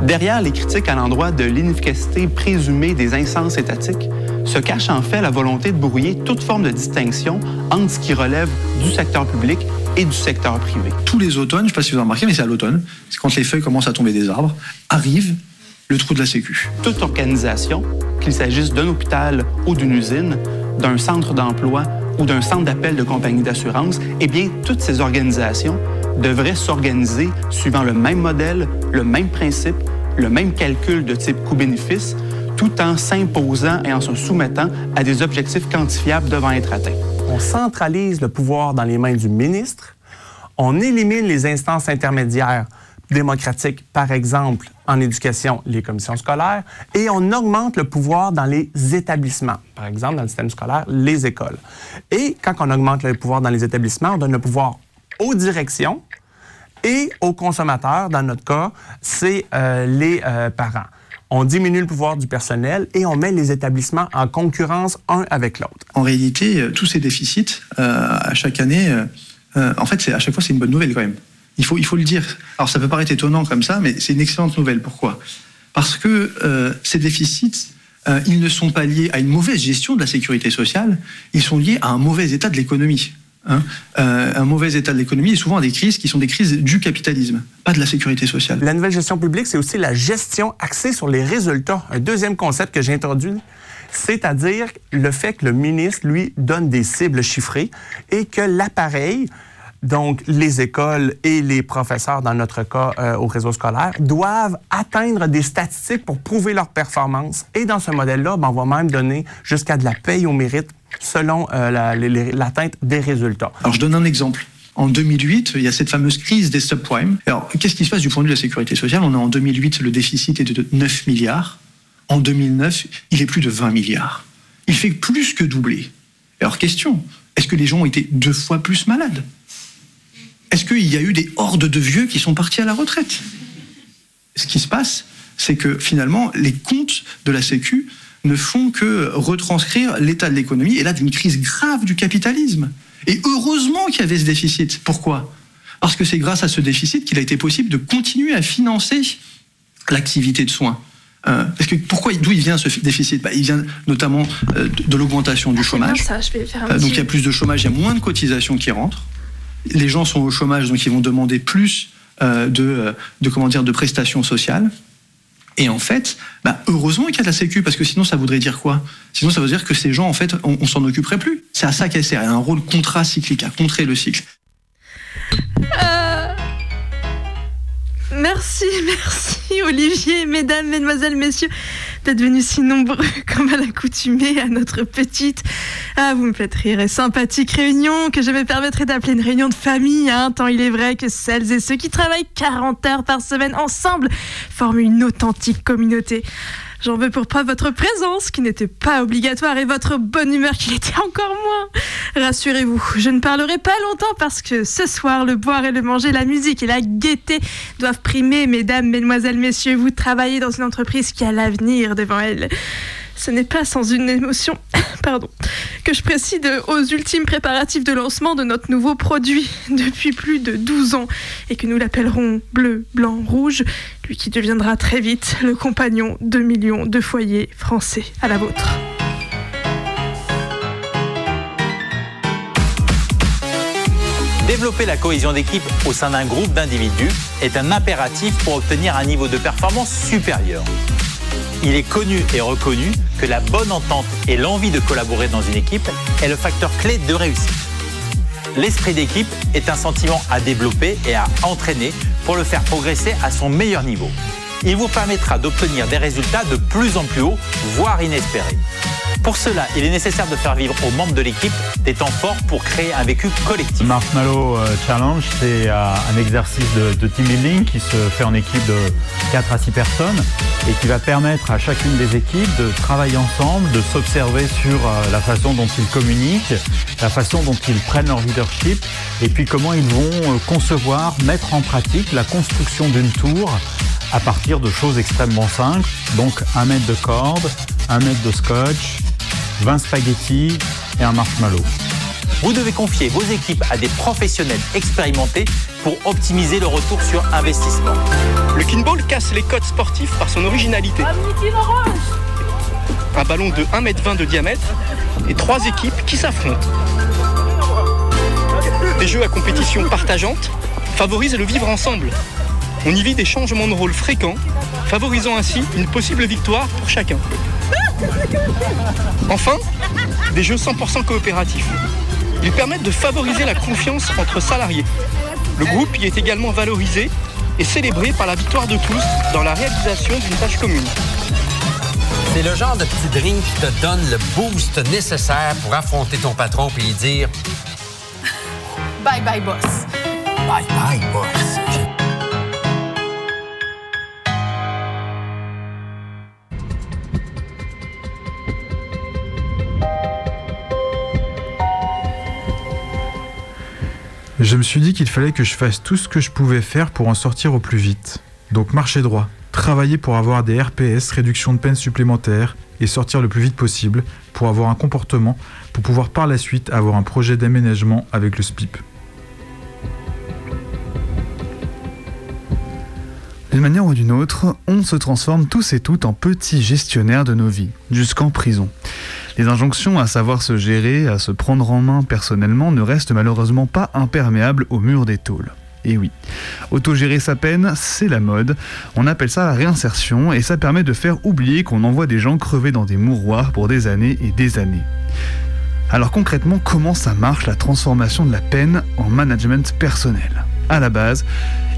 Derrière les critiques à l'endroit de l'inefficacité présumée des instances étatiques se cache en fait la volonté de brouiller toute forme de distinction entre ce qui relève du secteur public et du secteur privé. Tous les automnes, je ne sais pas si vous avez remarqué, mais c'est à l'automne, c'est quand les feuilles commencent à tomber des arbres, arrive le trou de la Sécu. Toute organisation, qu'il s'agisse d'un hôpital ou d'une usine, d'un centre d'emploi ou d'un centre d'appel de compagnie d'assurance, eh bien, toutes ces organisations devraient s'organiser suivant le même modèle, le même principe, le même calcul de type coût-bénéfice, tout en s'imposant et en se soumettant à des objectifs quantifiables devant être atteints. On centralise le pouvoir dans les mains du ministre. On élimine les instances intermédiaires démocratiques, par exemple en éducation, les commissions scolaires, et on augmente le pouvoir dans les établissements, par exemple dans le système scolaire, les écoles. Et quand on augmente le pouvoir dans les établissements, on donne le pouvoir aux directions et aux consommateurs. Dans notre cas, c'est euh, les euh, parents. On diminue le pouvoir du personnel et on met les établissements en concurrence un avec l'autre. En réalité, euh, tous ces déficits, à chaque année, en fait, à chaque fois, c'est une bonne nouvelle quand même. Il faut, il faut le dire. Alors, ça peut paraître étonnant comme ça, mais c'est une excellente nouvelle. Pourquoi? Parce que ces déficits, ils ne sont pas liés à une mauvaise gestion de la sécurité sociale, ils sont liés à un mauvais état de l'économie. Hein. Euh, un mauvais état de l'économie et souvent des crises qui sont des crises du capitalisme, pas de la sécurité sociale. La nouvelle gestion publique, c'est aussi la gestion axée sur les résultats. Un deuxième concept que j'ai introduit, c'est-à-dire le fait que le ministre, lui, donne des cibles chiffrées et que l'appareil, donc les écoles et les professeurs, dans notre cas euh, au réseau scolaire, doivent atteindre des statistiques pour prouver leur performance. Et dans ce modèle-là, ben, on va même donner jusqu'à de la paye au mérite selon euh, l'atteinte des résultats. Alors je donne un exemple. En 2008, il y a cette fameuse crise des subprimes. Alors qu'est-ce qui se passe du point de vue de la sécurité sociale? On est en 2008, le déficit était de 9 milliards. En 2009, il est plus de 20 milliards. Il fait plus que doubler. Alors question, est-ce que les gens ont été deux fois plus malades? Est-ce qu'il y a eu des hordes de vieux qui sont partis à la retraite? Ce qui se passe, c'est que finalement, les comptes de la Sécu ne font que retranscrire l'état de l'économie et là d'une crise grave du capitalisme. Et heureusement qu'il y avait ce déficit. Pourquoi? Parce que c'est grâce à ce déficit qu'il a été possible de continuer à financer l'activité de soins. Euh, parce que pourquoi, d'où il vient ce déficit? Bah, Il vient notamment euh, de, de l'augmentation du chômage. Ça, je vais faire un Euh, donc il y a plus de chômage, il y a moins de cotisations qui rentrent. Les gens sont au chômage, donc ils vont demander plus euh, de, euh, de, comment dire, de prestations sociales. Et en fait, bah, heureusement qu'il y a de la sécu, parce que sinon ça voudrait dire quoi? Sinon ça veut dire que ces gens, en fait, on, s'en occuperait plus. C'est à ça qu'elle sert. Elle a un rôle contracyclique, à contrer le cycle. Euh, Merci, *laughs* merci Olivier, mesdames, mesdemoiselles, messieurs, d'être venus si nombreux *laughs* comme à l'accoutumée à notre petite, ah vous me faites rire, sympathique réunion que je me permettrai d'appeler une réunion de famille, hein, tant il est vrai que celles et ceux qui travaillent 40 heures par semaine ensemble forment une authentique communauté. J'en veux pour preuve votre présence qui n'était pas obligatoire et votre bonne humeur qui l'était encore moins. Rassurez-vous, je ne parlerai pas longtemps parce que ce soir, le boire et le manger, la musique et la gaieté doivent primer. Mesdames, mesdemoiselles, messieurs, vous travaillez dans une entreprise qui a l'avenir devant elle. Ce n'est pas sans une émotion *laughs* pardon, que je précide aux ultimes préparatifs de lancement de notre nouveau produit depuis plus de 12 ans et que nous l'appellerons bleu, blanc, rouge, lui qui deviendra très vite le compagnon de millions de foyers français à la vôtre. Développer la cohésion d'équipe au sein d'un groupe d'individus est un impératif pour obtenir un niveau de performance supérieur. Il est connu et reconnu que la bonne entente et l'envie de collaborer dans une équipe est le facteur clé de réussite. L'esprit d'équipe est un sentiment à développer et à entraîner pour le faire progresser à son meilleur niveau. Il vous permettra d'obtenir des résultats de plus en plus hauts, voire inespérés. Pour cela, il est nécessaire de faire vivre aux membres de l'équipe des temps forts pour créer un vécu collectif. Marshmallow euh, Challenge, c'est euh, un exercice de, de team building qui se fait en équipe de 4 à 6 personnes et qui va permettre à chacune des équipes de travailler ensemble, de s'observer sur euh, la façon dont ils communiquent, la façon dont ils prennent leur leadership et puis comment ils vont concevoir, mettre en pratique la construction d'une tour à partir de choses extrêmement simples. Donc un mètre de corde, un mètre de scotch, 20 spaghettis et un marshmallow. Vous devez confier vos équipes à des professionnels expérimentés pour optimiser le retour sur investissement. Le kinball casse les codes sportifs par son originalité. Un ballon de 1m20 de diamètre et trois équipes qui s'affrontent. Des jeux à compétition partageante favorisent le vivre ensemble. On y vit des changements de rôle fréquents, favorisant ainsi une possible victoire pour chacun. Enfin, des jeux 100% coopératifs. Ils permettent de favoriser la confiance entre salariés. Le groupe y est également valorisé et célébré par la victoire de tous dans la réalisation d'une tâche commune. C'est le genre de petit drink qui te donne le boost nécessaire pour affronter ton patron et lui dire Bye bye, boss. Bye bye, boss. Je me suis dit qu'il fallait que je fasse tout ce que je pouvais faire pour en sortir au plus vite. Donc marcher droit, travailler pour avoir des RPS, réduction de peine supplémentaire, et sortir le plus vite possible pour avoir un comportement, pour pouvoir par la suite avoir un projet d'aménagement avec le SPIP. D'une manière ou d'une autre, on se transforme tous et toutes en petits gestionnaires de nos vies, jusqu'en prison. Les injonctions à savoir se gérer, à se prendre en main personnellement ne restent malheureusement pas imperméables au mur des tôles. Et oui, autogérer sa peine, c'est la mode. On appelle ça la réinsertion et ça permet de faire oublier qu'on envoie des gens crever dans des mouroirs pour des années et des années. Alors concrètement, comment ça marche la transformation de la peine en management personnel? À la base,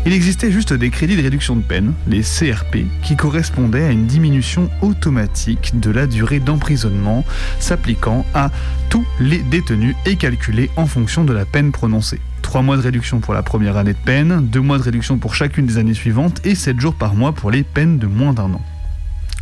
il existait juste des crédits de réduction de peine, les CRP, qui correspondaient à une diminution automatique de la durée d'emprisonnement s'appliquant à tous les détenus et calculés en fonction de la peine prononcée. 3 mois de réduction pour la première année de peine, 2 mois de réduction pour chacune des années suivantes et 7 jours par mois pour les peines de moins d'un an.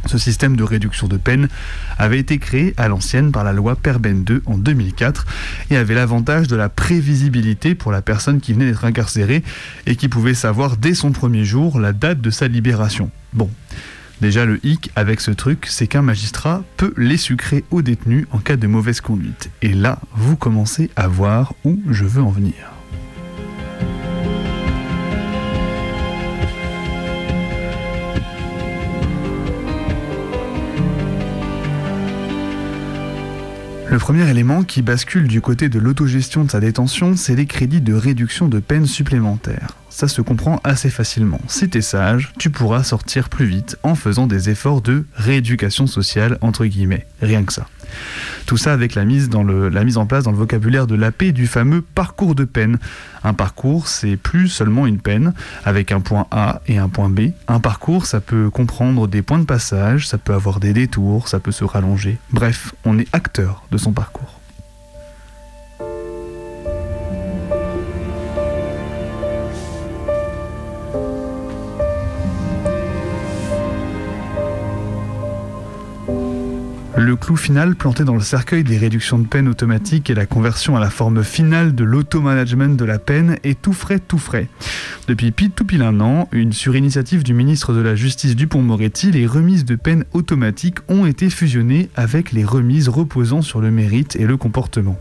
Ce système de réduction de peine avait été créé à l'ancienne par la loi Perben 2 en 2004 et avait l'avantage de la prévisibilité pour la personne qui venait d'être incarcérée et qui pouvait savoir dès son premier jour la date de sa libération. Bon, déjà le hic avec ce truc, c'est qu'un magistrat peut les sucrer aux détenus en cas de mauvaise conduite. Et là, vous commencez à voir où je veux en venir. Le premier élément qui bascule du côté de l'autogestion de sa détention, c'est les crédits de réduction de peine supplémentaires. Ça se comprend assez facilement. Si t'es sage, tu pourras sortir plus vite en faisant des efforts de rééducation sociale, entre guillemets. Rien que ça. Tout ça avec la mise, la mise en place dans le vocabulaire de l'AP du fameux parcours de peine. Un parcours, c'est plus seulement une peine, avec un point A et un point B. Un parcours, ça peut comprendre des points de passage, ça peut avoir des détours, ça peut se rallonger. Bref, on est acteur de son parcours. Le clou final planté dans le cercueil des réductions de peine automatiques et la conversion à la forme finale de l'auto-management de la peine est tout frais, tout frais. Depuis tout pile un an, une, sur initiative du ministre de la Justice Dupont-Moretti, les remises de peine automatiques ont été fusionnées avec les remises reposant sur le mérite et le comportement.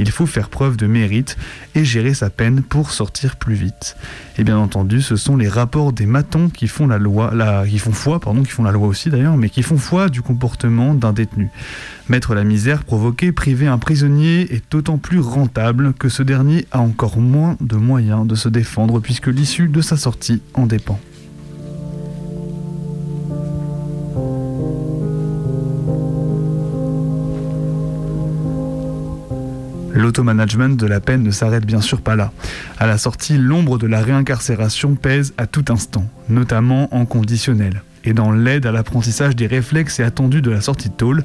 Il faut faire preuve de mérite et gérer sa peine pour sortir plus vite. Et bien entendu, ce sont les rapports des matons qui font la loi, qui font foi, pardon, qui font la loi aussi d'ailleurs, mais qui font foi du comportement d'un détenu. Mettre la misère provoquée, priver un prisonnier est d'autant plus rentable que ce dernier a encore moins de moyens de se défendre puisque l'issue de sa sortie en dépend. L'automanagement de la peine ne s'arrête bien sûr pas là. À la sortie, l'ombre de la réincarcération pèse à tout instant, notamment en conditionnel. Et dans l'aide à l'apprentissage des réflexes et attendus de la sortie de tôle,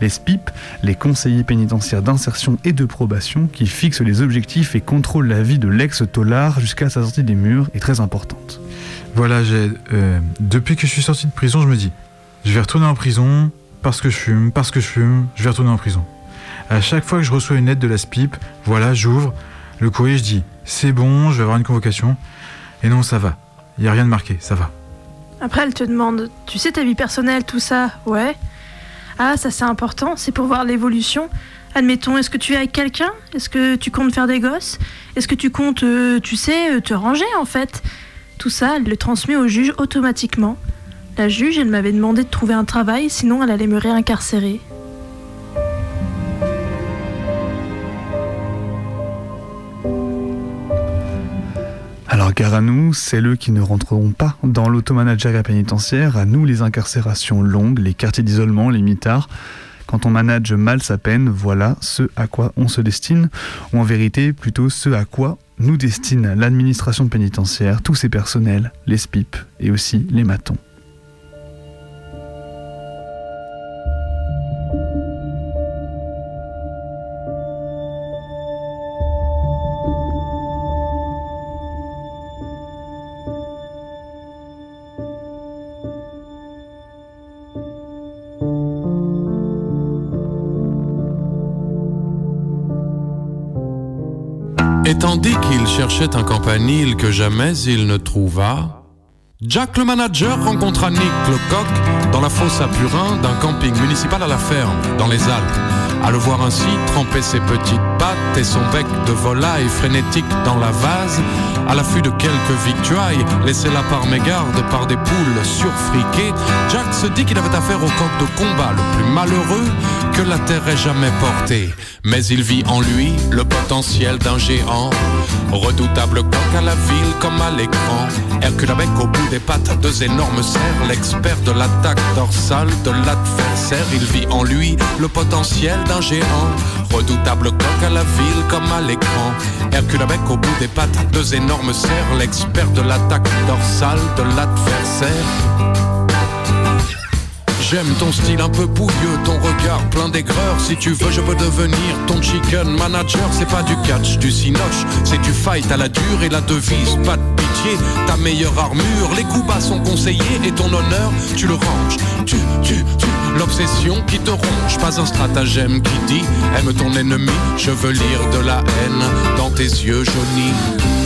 les SPIP, les conseillers pénitentiaires d'insertion et de probation, qui fixent les objectifs et contrôlent la vie de l'ex-tôlard jusqu'à sa sortie des murs, est très importante. Voilà, euh, depuis que je suis sorti de prison, je me dis, je vais retourner en prison parce que je fume, parce que je fume, je vais retourner en prison. À chaque fois que je reçois une lettre de la SPIP, voilà, j'ouvre le courrier, je dis, c'est bon, je vais avoir une convocation. Et non, ça va. Il n'y a rien de marqué, ça va. Après, elle te demande Tu sais ta vie personnelle, tout ça Ouais. Ah, ça c'est important, c'est pour voir l'évolution. Admettons, est-ce que tu es avec quelqu'un? Est-ce que tu comptes faire des gosses? Est-ce que tu comptes, euh, tu sais, euh, te ranger en fait? Tout ça, elle le transmet au juge automatiquement. La juge, elle m'avait demandé de trouver un travail, sinon elle allait me réincarcérer. Alors gare à nous, c'est eux qui ne rentreront pas dans l'automanagériat pénitentiaire, à nous les incarcérations longues, les quartiers d'isolement, les mitards. Quand on manage mal sa peine, voilà ce à quoi on se destine, ou en vérité plutôt ce à quoi nous destine l'administration pénitentiaire, tous ses personnels, les SPIP et aussi les matons. Tandis qu'il cherchait un campanile que jamais il ne trouva, Jack le manager rencontra Nick le coq dans la fosse à Purin d'un camping municipal à la ferme, dans les Alpes. À le voir ainsi tremper ses petites pattes et son bec de volaille frénétique dans la vase, à l'affût de quelques victuailles, laissées là par mégarde par des poules surfriquées, Jack se dit qu'il avait affaire au coq de combat le plus malheureux que la terre ait jamais porté. Mais il vit en lui le potentiel d'un géant, redoutable coq à la ville comme à l'écran. Hercule avec au bout des pattes deux énormes serres, l'expert de l'attaque dorsale de l'adversaire. Il vit en lui le potentiel géant, redoutable coq à la ville comme à l'écran. Hercule avec au bout des pattes deux énormes serres, l'expert de l'attaque dorsale de l'adversaire. J'aime ton style un peu pouilleux, ton regard plein d'aigreur. Si tu veux, je peux devenir ton chicken manager. C'est pas du catch, du cinoche, c'est du fight à la dure et la devise. Pas de pitié, ta meilleure armure. Les coups bas sont conseillés et ton honneur, tu le ranges. Tu, tu, tu, l'obsession qui te ronge. Pas un stratagème qui dit aime ton ennemi. Je veux lire de la haine dans tes yeux jaunis.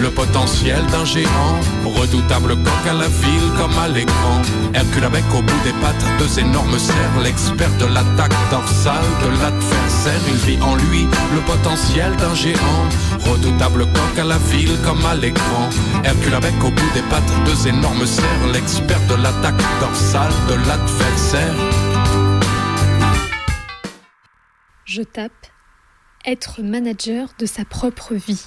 Le potentiel d'un géant, redoutable coq à la ville comme à l'écran. Hercule avec au bout des pattes deux énormes serres, l'expert de l'attaque dorsale de l'adversaire. Il vit en lui le potentiel d'un géant, redoutable coq à la ville comme à l'écran. Hercule avec au bout des pattes deux énormes serres, l'expert de l'attaque dorsale de l'adversaire. Je tape être manager de sa propre vie.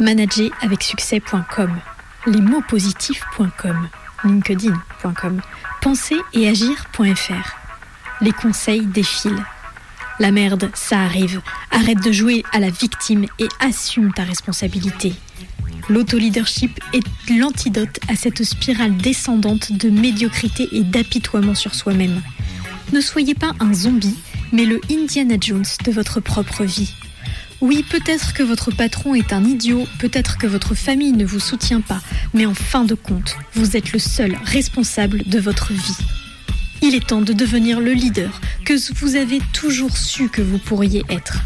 Manager avec succès.com, les mots positifs.com, linkedin.com, penser et agir.fr. Les conseils défilent. La merde, ça arrive. Arrête de jouer à la victime et assume ta responsabilité. L'auto-leadership est l'antidote à cette spirale descendante de médiocrité et d'apitoiement sur soi-même. Ne soyez pas un zombie, mais le Indiana Jones de votre propre vie. Oui, peut-être que votre patron est un idiot, peut-être que votre famille ne vous soutient pas, mais en fin de compte, vous êtes le seul responsable de votre vie. Il est temps de devenir le leader que vous avez toujours su que vous pourriez être.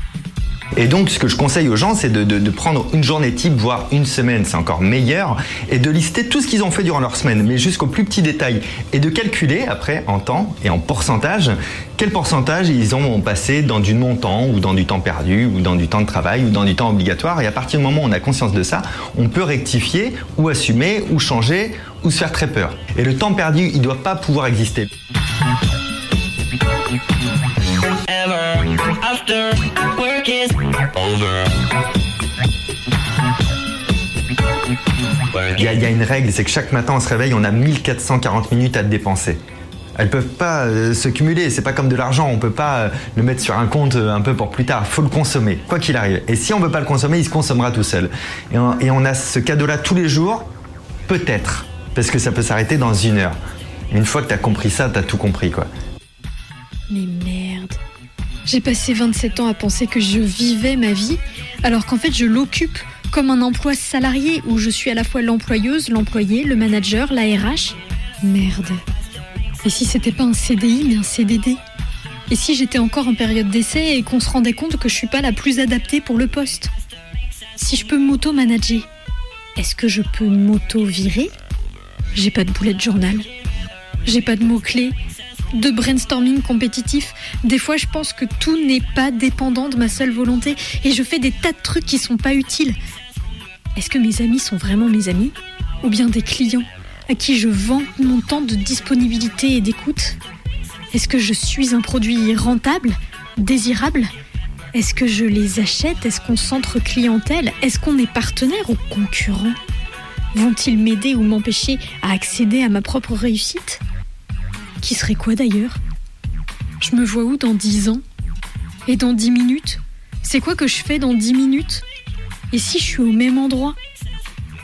Et donc, ce que je conseille aux gens, c'est de, de- prendre une journée type, voire une semaine, c'est encore meilleur, et de lister tout ce qu'ils ont fait durant leur semaine, mais jusqu'au plus petit détail, et de calculer après, en temps et en pourcentage, quel pourcentage ils ont passé dans du montant, ou dans du temps perdu, ou dans du temps de travail, ou dans du temps obligatoire. Et à partir du moment où on a conscience de ça, on peut rectifier, ou assumer, ou changer, ou se faire très peur. Et le temps perdu, il ne doit pas pouvoir exister. Ever after work is over. Il y, a- il y a une règle, c'est que chaque matin on se réveille, on a 1440 minutes à dépenser. Elles peuvent pas euh, se cumuler, c'est pas comme de l'argent, on peut pas euh, le mettre sur un compte euh, un peu pour plus tard, faut le consommer, quoi qu'il arrive. Et si on veut pas le consommer, il se consommera tout seul. Et on, et on a ce cadeau-là tous les jours, peut-être, parce que ça peut s'arrêter dans une heure. Une fois que t'as compris ça, t'as tout compris quoi. Mais merde. J'ai passé 27 ans à penser que je vivais ma vie, alors qu'en fait je l'occupe comme un emploi salarié où je suis à la fois l'employeuse, l'employé, le manager, la RH. Merde. Et si c'était pas un CDI mais un CDD Et si j'étais encore en période d'essai et qu'on se rendait compte que je suis pas la plus adaptée pour le poste? Si je peux m'auto-manager, est-ce que je peux m'auto-virer? J'ai pas de boulet de journal. J'ai pas de mots-clés, de brainstorming compétitif. Des fois, je pense que tout n'est pas dépendant de ma seule volonté et je fais des tas de trucs qui sont pas utiles. Est-ce que mes amis sont vraiment mes amis Ou bien des clients à qui je vends mon temps de disponibilité et d'écoute? Est-ce que je suis un produit rentable Désirable? Est-ce que je les achète? Est-ce qu'on centre clientèle? Est-ce qu'on est partenaire ou concurrent? Vont-ils m'aider ou m'empêcher à accéder à ma propre réussite? Qui serait quoi d'ailleurs Je me vois où dans 10 ans Et dans 10 minutes C'est quoi que je fais dans 10 minutes Et si je suis au même endroit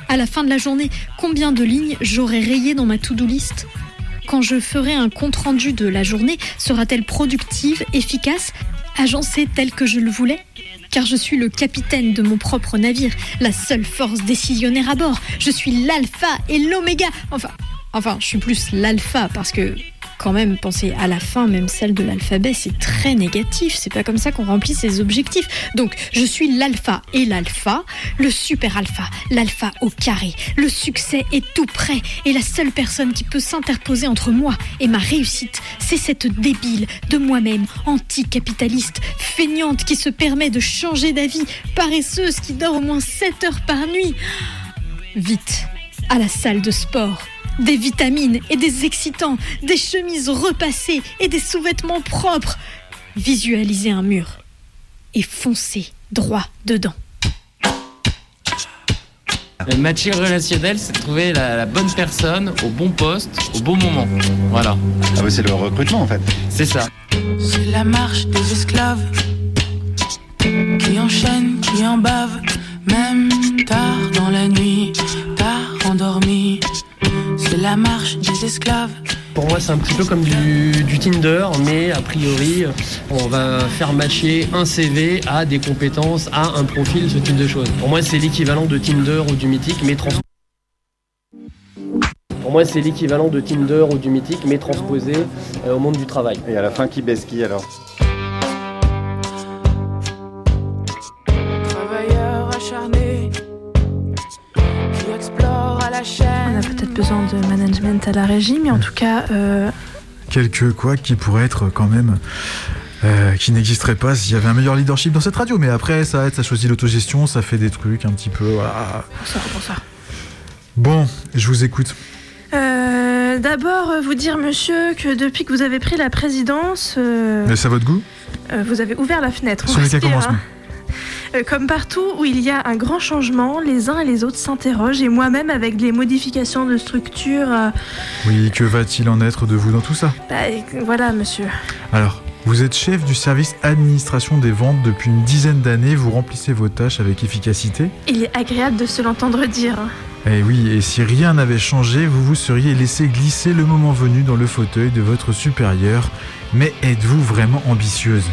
À la fin de la journée, combien de lignes j'aurai rayées dans ma to-do list Quand je ferai un compte-rendu de la journée, sera-t-elle productive, efficace, agencée telle que je le voulais car je suis le capitaine de mon propre navire, la seule force décisionnaire à bord. Je suis l'alpha et l'oméga. Enfin, enfin, je suis plus l'alpha parce que quand même penser à la fin, même celle de l'alphabet, c'est très négatif. C'est pas comme ça qu'on remplit ses objectifs. Donc, je suis l'alpha et l'alpha, le super alpha, l'alpha au carré. Le succès est tout près et la seule personne qui peut s'interposer entre moi et ma réussite, c'est cette débile de moi-même, anticapitaliste, feignante qui se permet de changer d'avis, paresseuse qui dort au moins 7 heures par nuit. Vite, à la salle de sport. Des vitamines et des excitants, des chemises repassées et des sous-vêtements propres. Visualisez un mur et foncez droit dedans. Le matching relationnel, c'est de trouver la, la bonne personne au bon poste, au bon moment. Voilà. Ah oui, c'est le recrutement en fait. C'est ça. C'est la marche des esclaves qui enchaînent, qui en bavent, même tard dans la nuit, tard endormi. La marche des esclaves. Pour moi, c'est un petit peu comme du, du Tinder, mais a priori, on va faire matcher un CV à des compétences, à un profil, ce type de choses. Pour moi, c'est l'équivalent de Tinder ou du Mythique, mais trans... Pour moi, c'est l'équivalent de Tinder ou du Mythique, mais transposé euh, au monde du travail. Et à la fin, qui baisse qui alors? De management à la régie, mais en tout cas, euh, Quelques quoi qui pourraient être quand même. euh, qui n'existerait pas s'il y avait un meilleur leadership dans cette radio. Mais après, ça aide, ça choisit l'autogestion, ça fait des trucs un petit peu. Voilà. bonsoir, bonsoir. Bon, je vous écoute. Euh, D'abord, vous dire, monsieur, que depuis que vous avez pris la présidence, euh, Mais c'est à votre goût vous avez ouvert la fenêtre. Sur les cas Comme partout où il y a un grand changement, les uns et les autres s'interrogent, et moi-même, avec les modifications de structure, euh, Oui, que va-t-il en être de vous dans tout ça bah, voilà, monsieur. Alors, vous êtes chef du service administration des ventes depuis une dizaine d'années, vous remplissez vos tâches avec efficacité. Il est agréable de se l'entendre dire. hein. Eh oui, et si rien n'avait changé, vous vous seriez laissé glisser le moment venu dans le fauteuil de votre supérieur. Mais êtes-vous vraiment ambitieuse?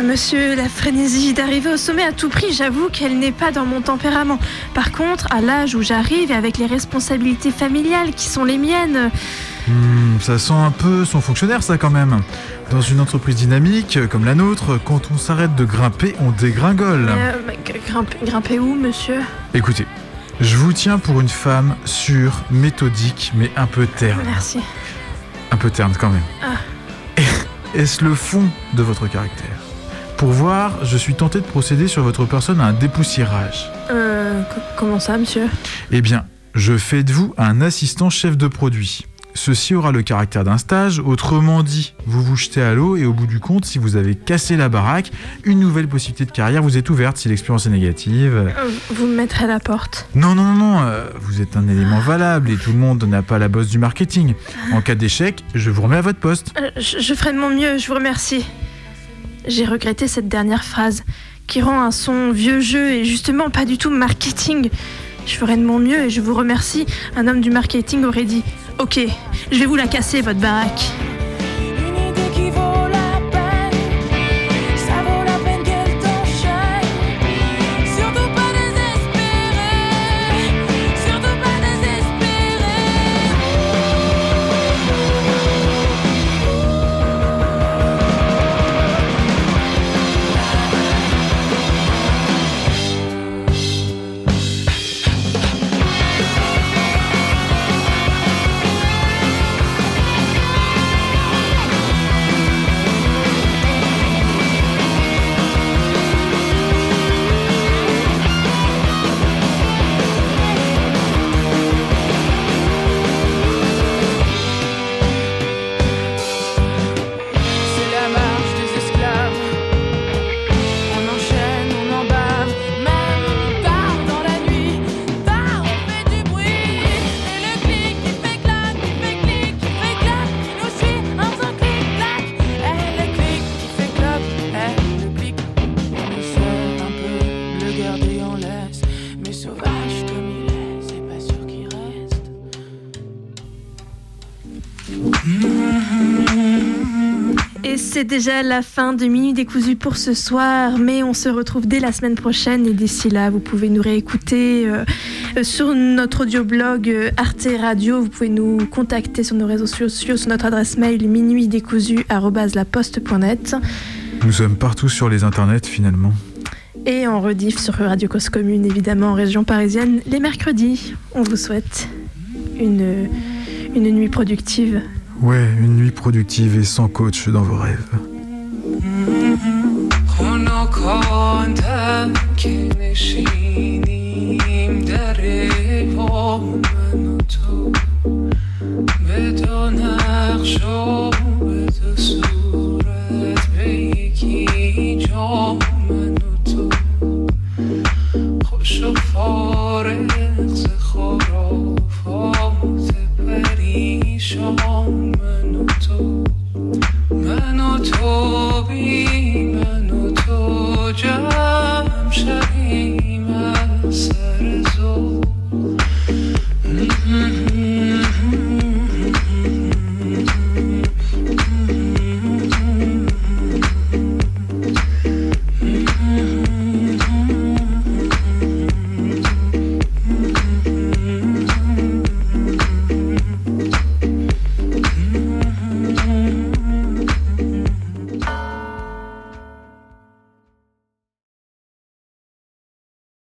Monsieur, la frénésie d'arriver au sommet à tout prix, j'avoue qu'elle n'est pas dans mon tempérament. Par contre, à l'âge où j'arrive et avec les responsabilités familiales qui sont les miennes, Hmm, ça sent un peu son fonctionnaire, ça quand même. Dans une entreprise dynamique comme la nôtre, quand on s'arrête de grimper, on dégringole. Euh, grimper où, monsieur? Écoutez, je vous tiens pour une femme sûre, méthodique, mais un peu terne. Merci. Un peu terne quand même. Ah. *laughs* Est-ce le fond de votre caractère? Pour voir, je suis tenté de procéder sur votre personne à un dépoussiérage. Euh, co- comment ça, monsieur? Eh bien, je fais de vous un assistant chef de produit. Ceci aura le caractère d'un stage, autrement dit, vous vous jetez à l'eau et au bout du compte, si vous avez cassé la baraque, une nouvelle possibilité de carrière vous est ouverte si l'expérience est négative. Euh, Vous me mettrez à la porte. Non, non, non, non, euh, vous êtes un élément valable et tout le monde n'a pas la bosse du marketing. En cas d'échec, je vous remets à votre poste. Euh, je, je ferai de mon mieux, je vous remercie. J'ai regretté cette dernière phrase, qui rend un son vieux jeu et justement pas du tout marketing. Je ferai de mon mieux et je vous remercie. Un homme du marketing aurait dit Ok, je vais vous la casser, votre baraque. C'est déjà la fin de Minuit décousu pour ce soir, mais on se retrouve dès la semaine prochaine et d'ici là, vous pouvez nous réécouter euh, euh, sur notre audioblog euh, Arte Radio, vous pouvez nous contacter sur nos réseaux sociaux, sur notre adresse mail minuitdécousu@laposte.net Nous sommes partout sur les internets finalement. et en rediff sur Radio Cause Commune, évidemment en région parisienne, les mercredis. On vous souhaite une, une nuit productive. Ouais, une nuit productive et sans coach dans vos rêves. خونه کندم که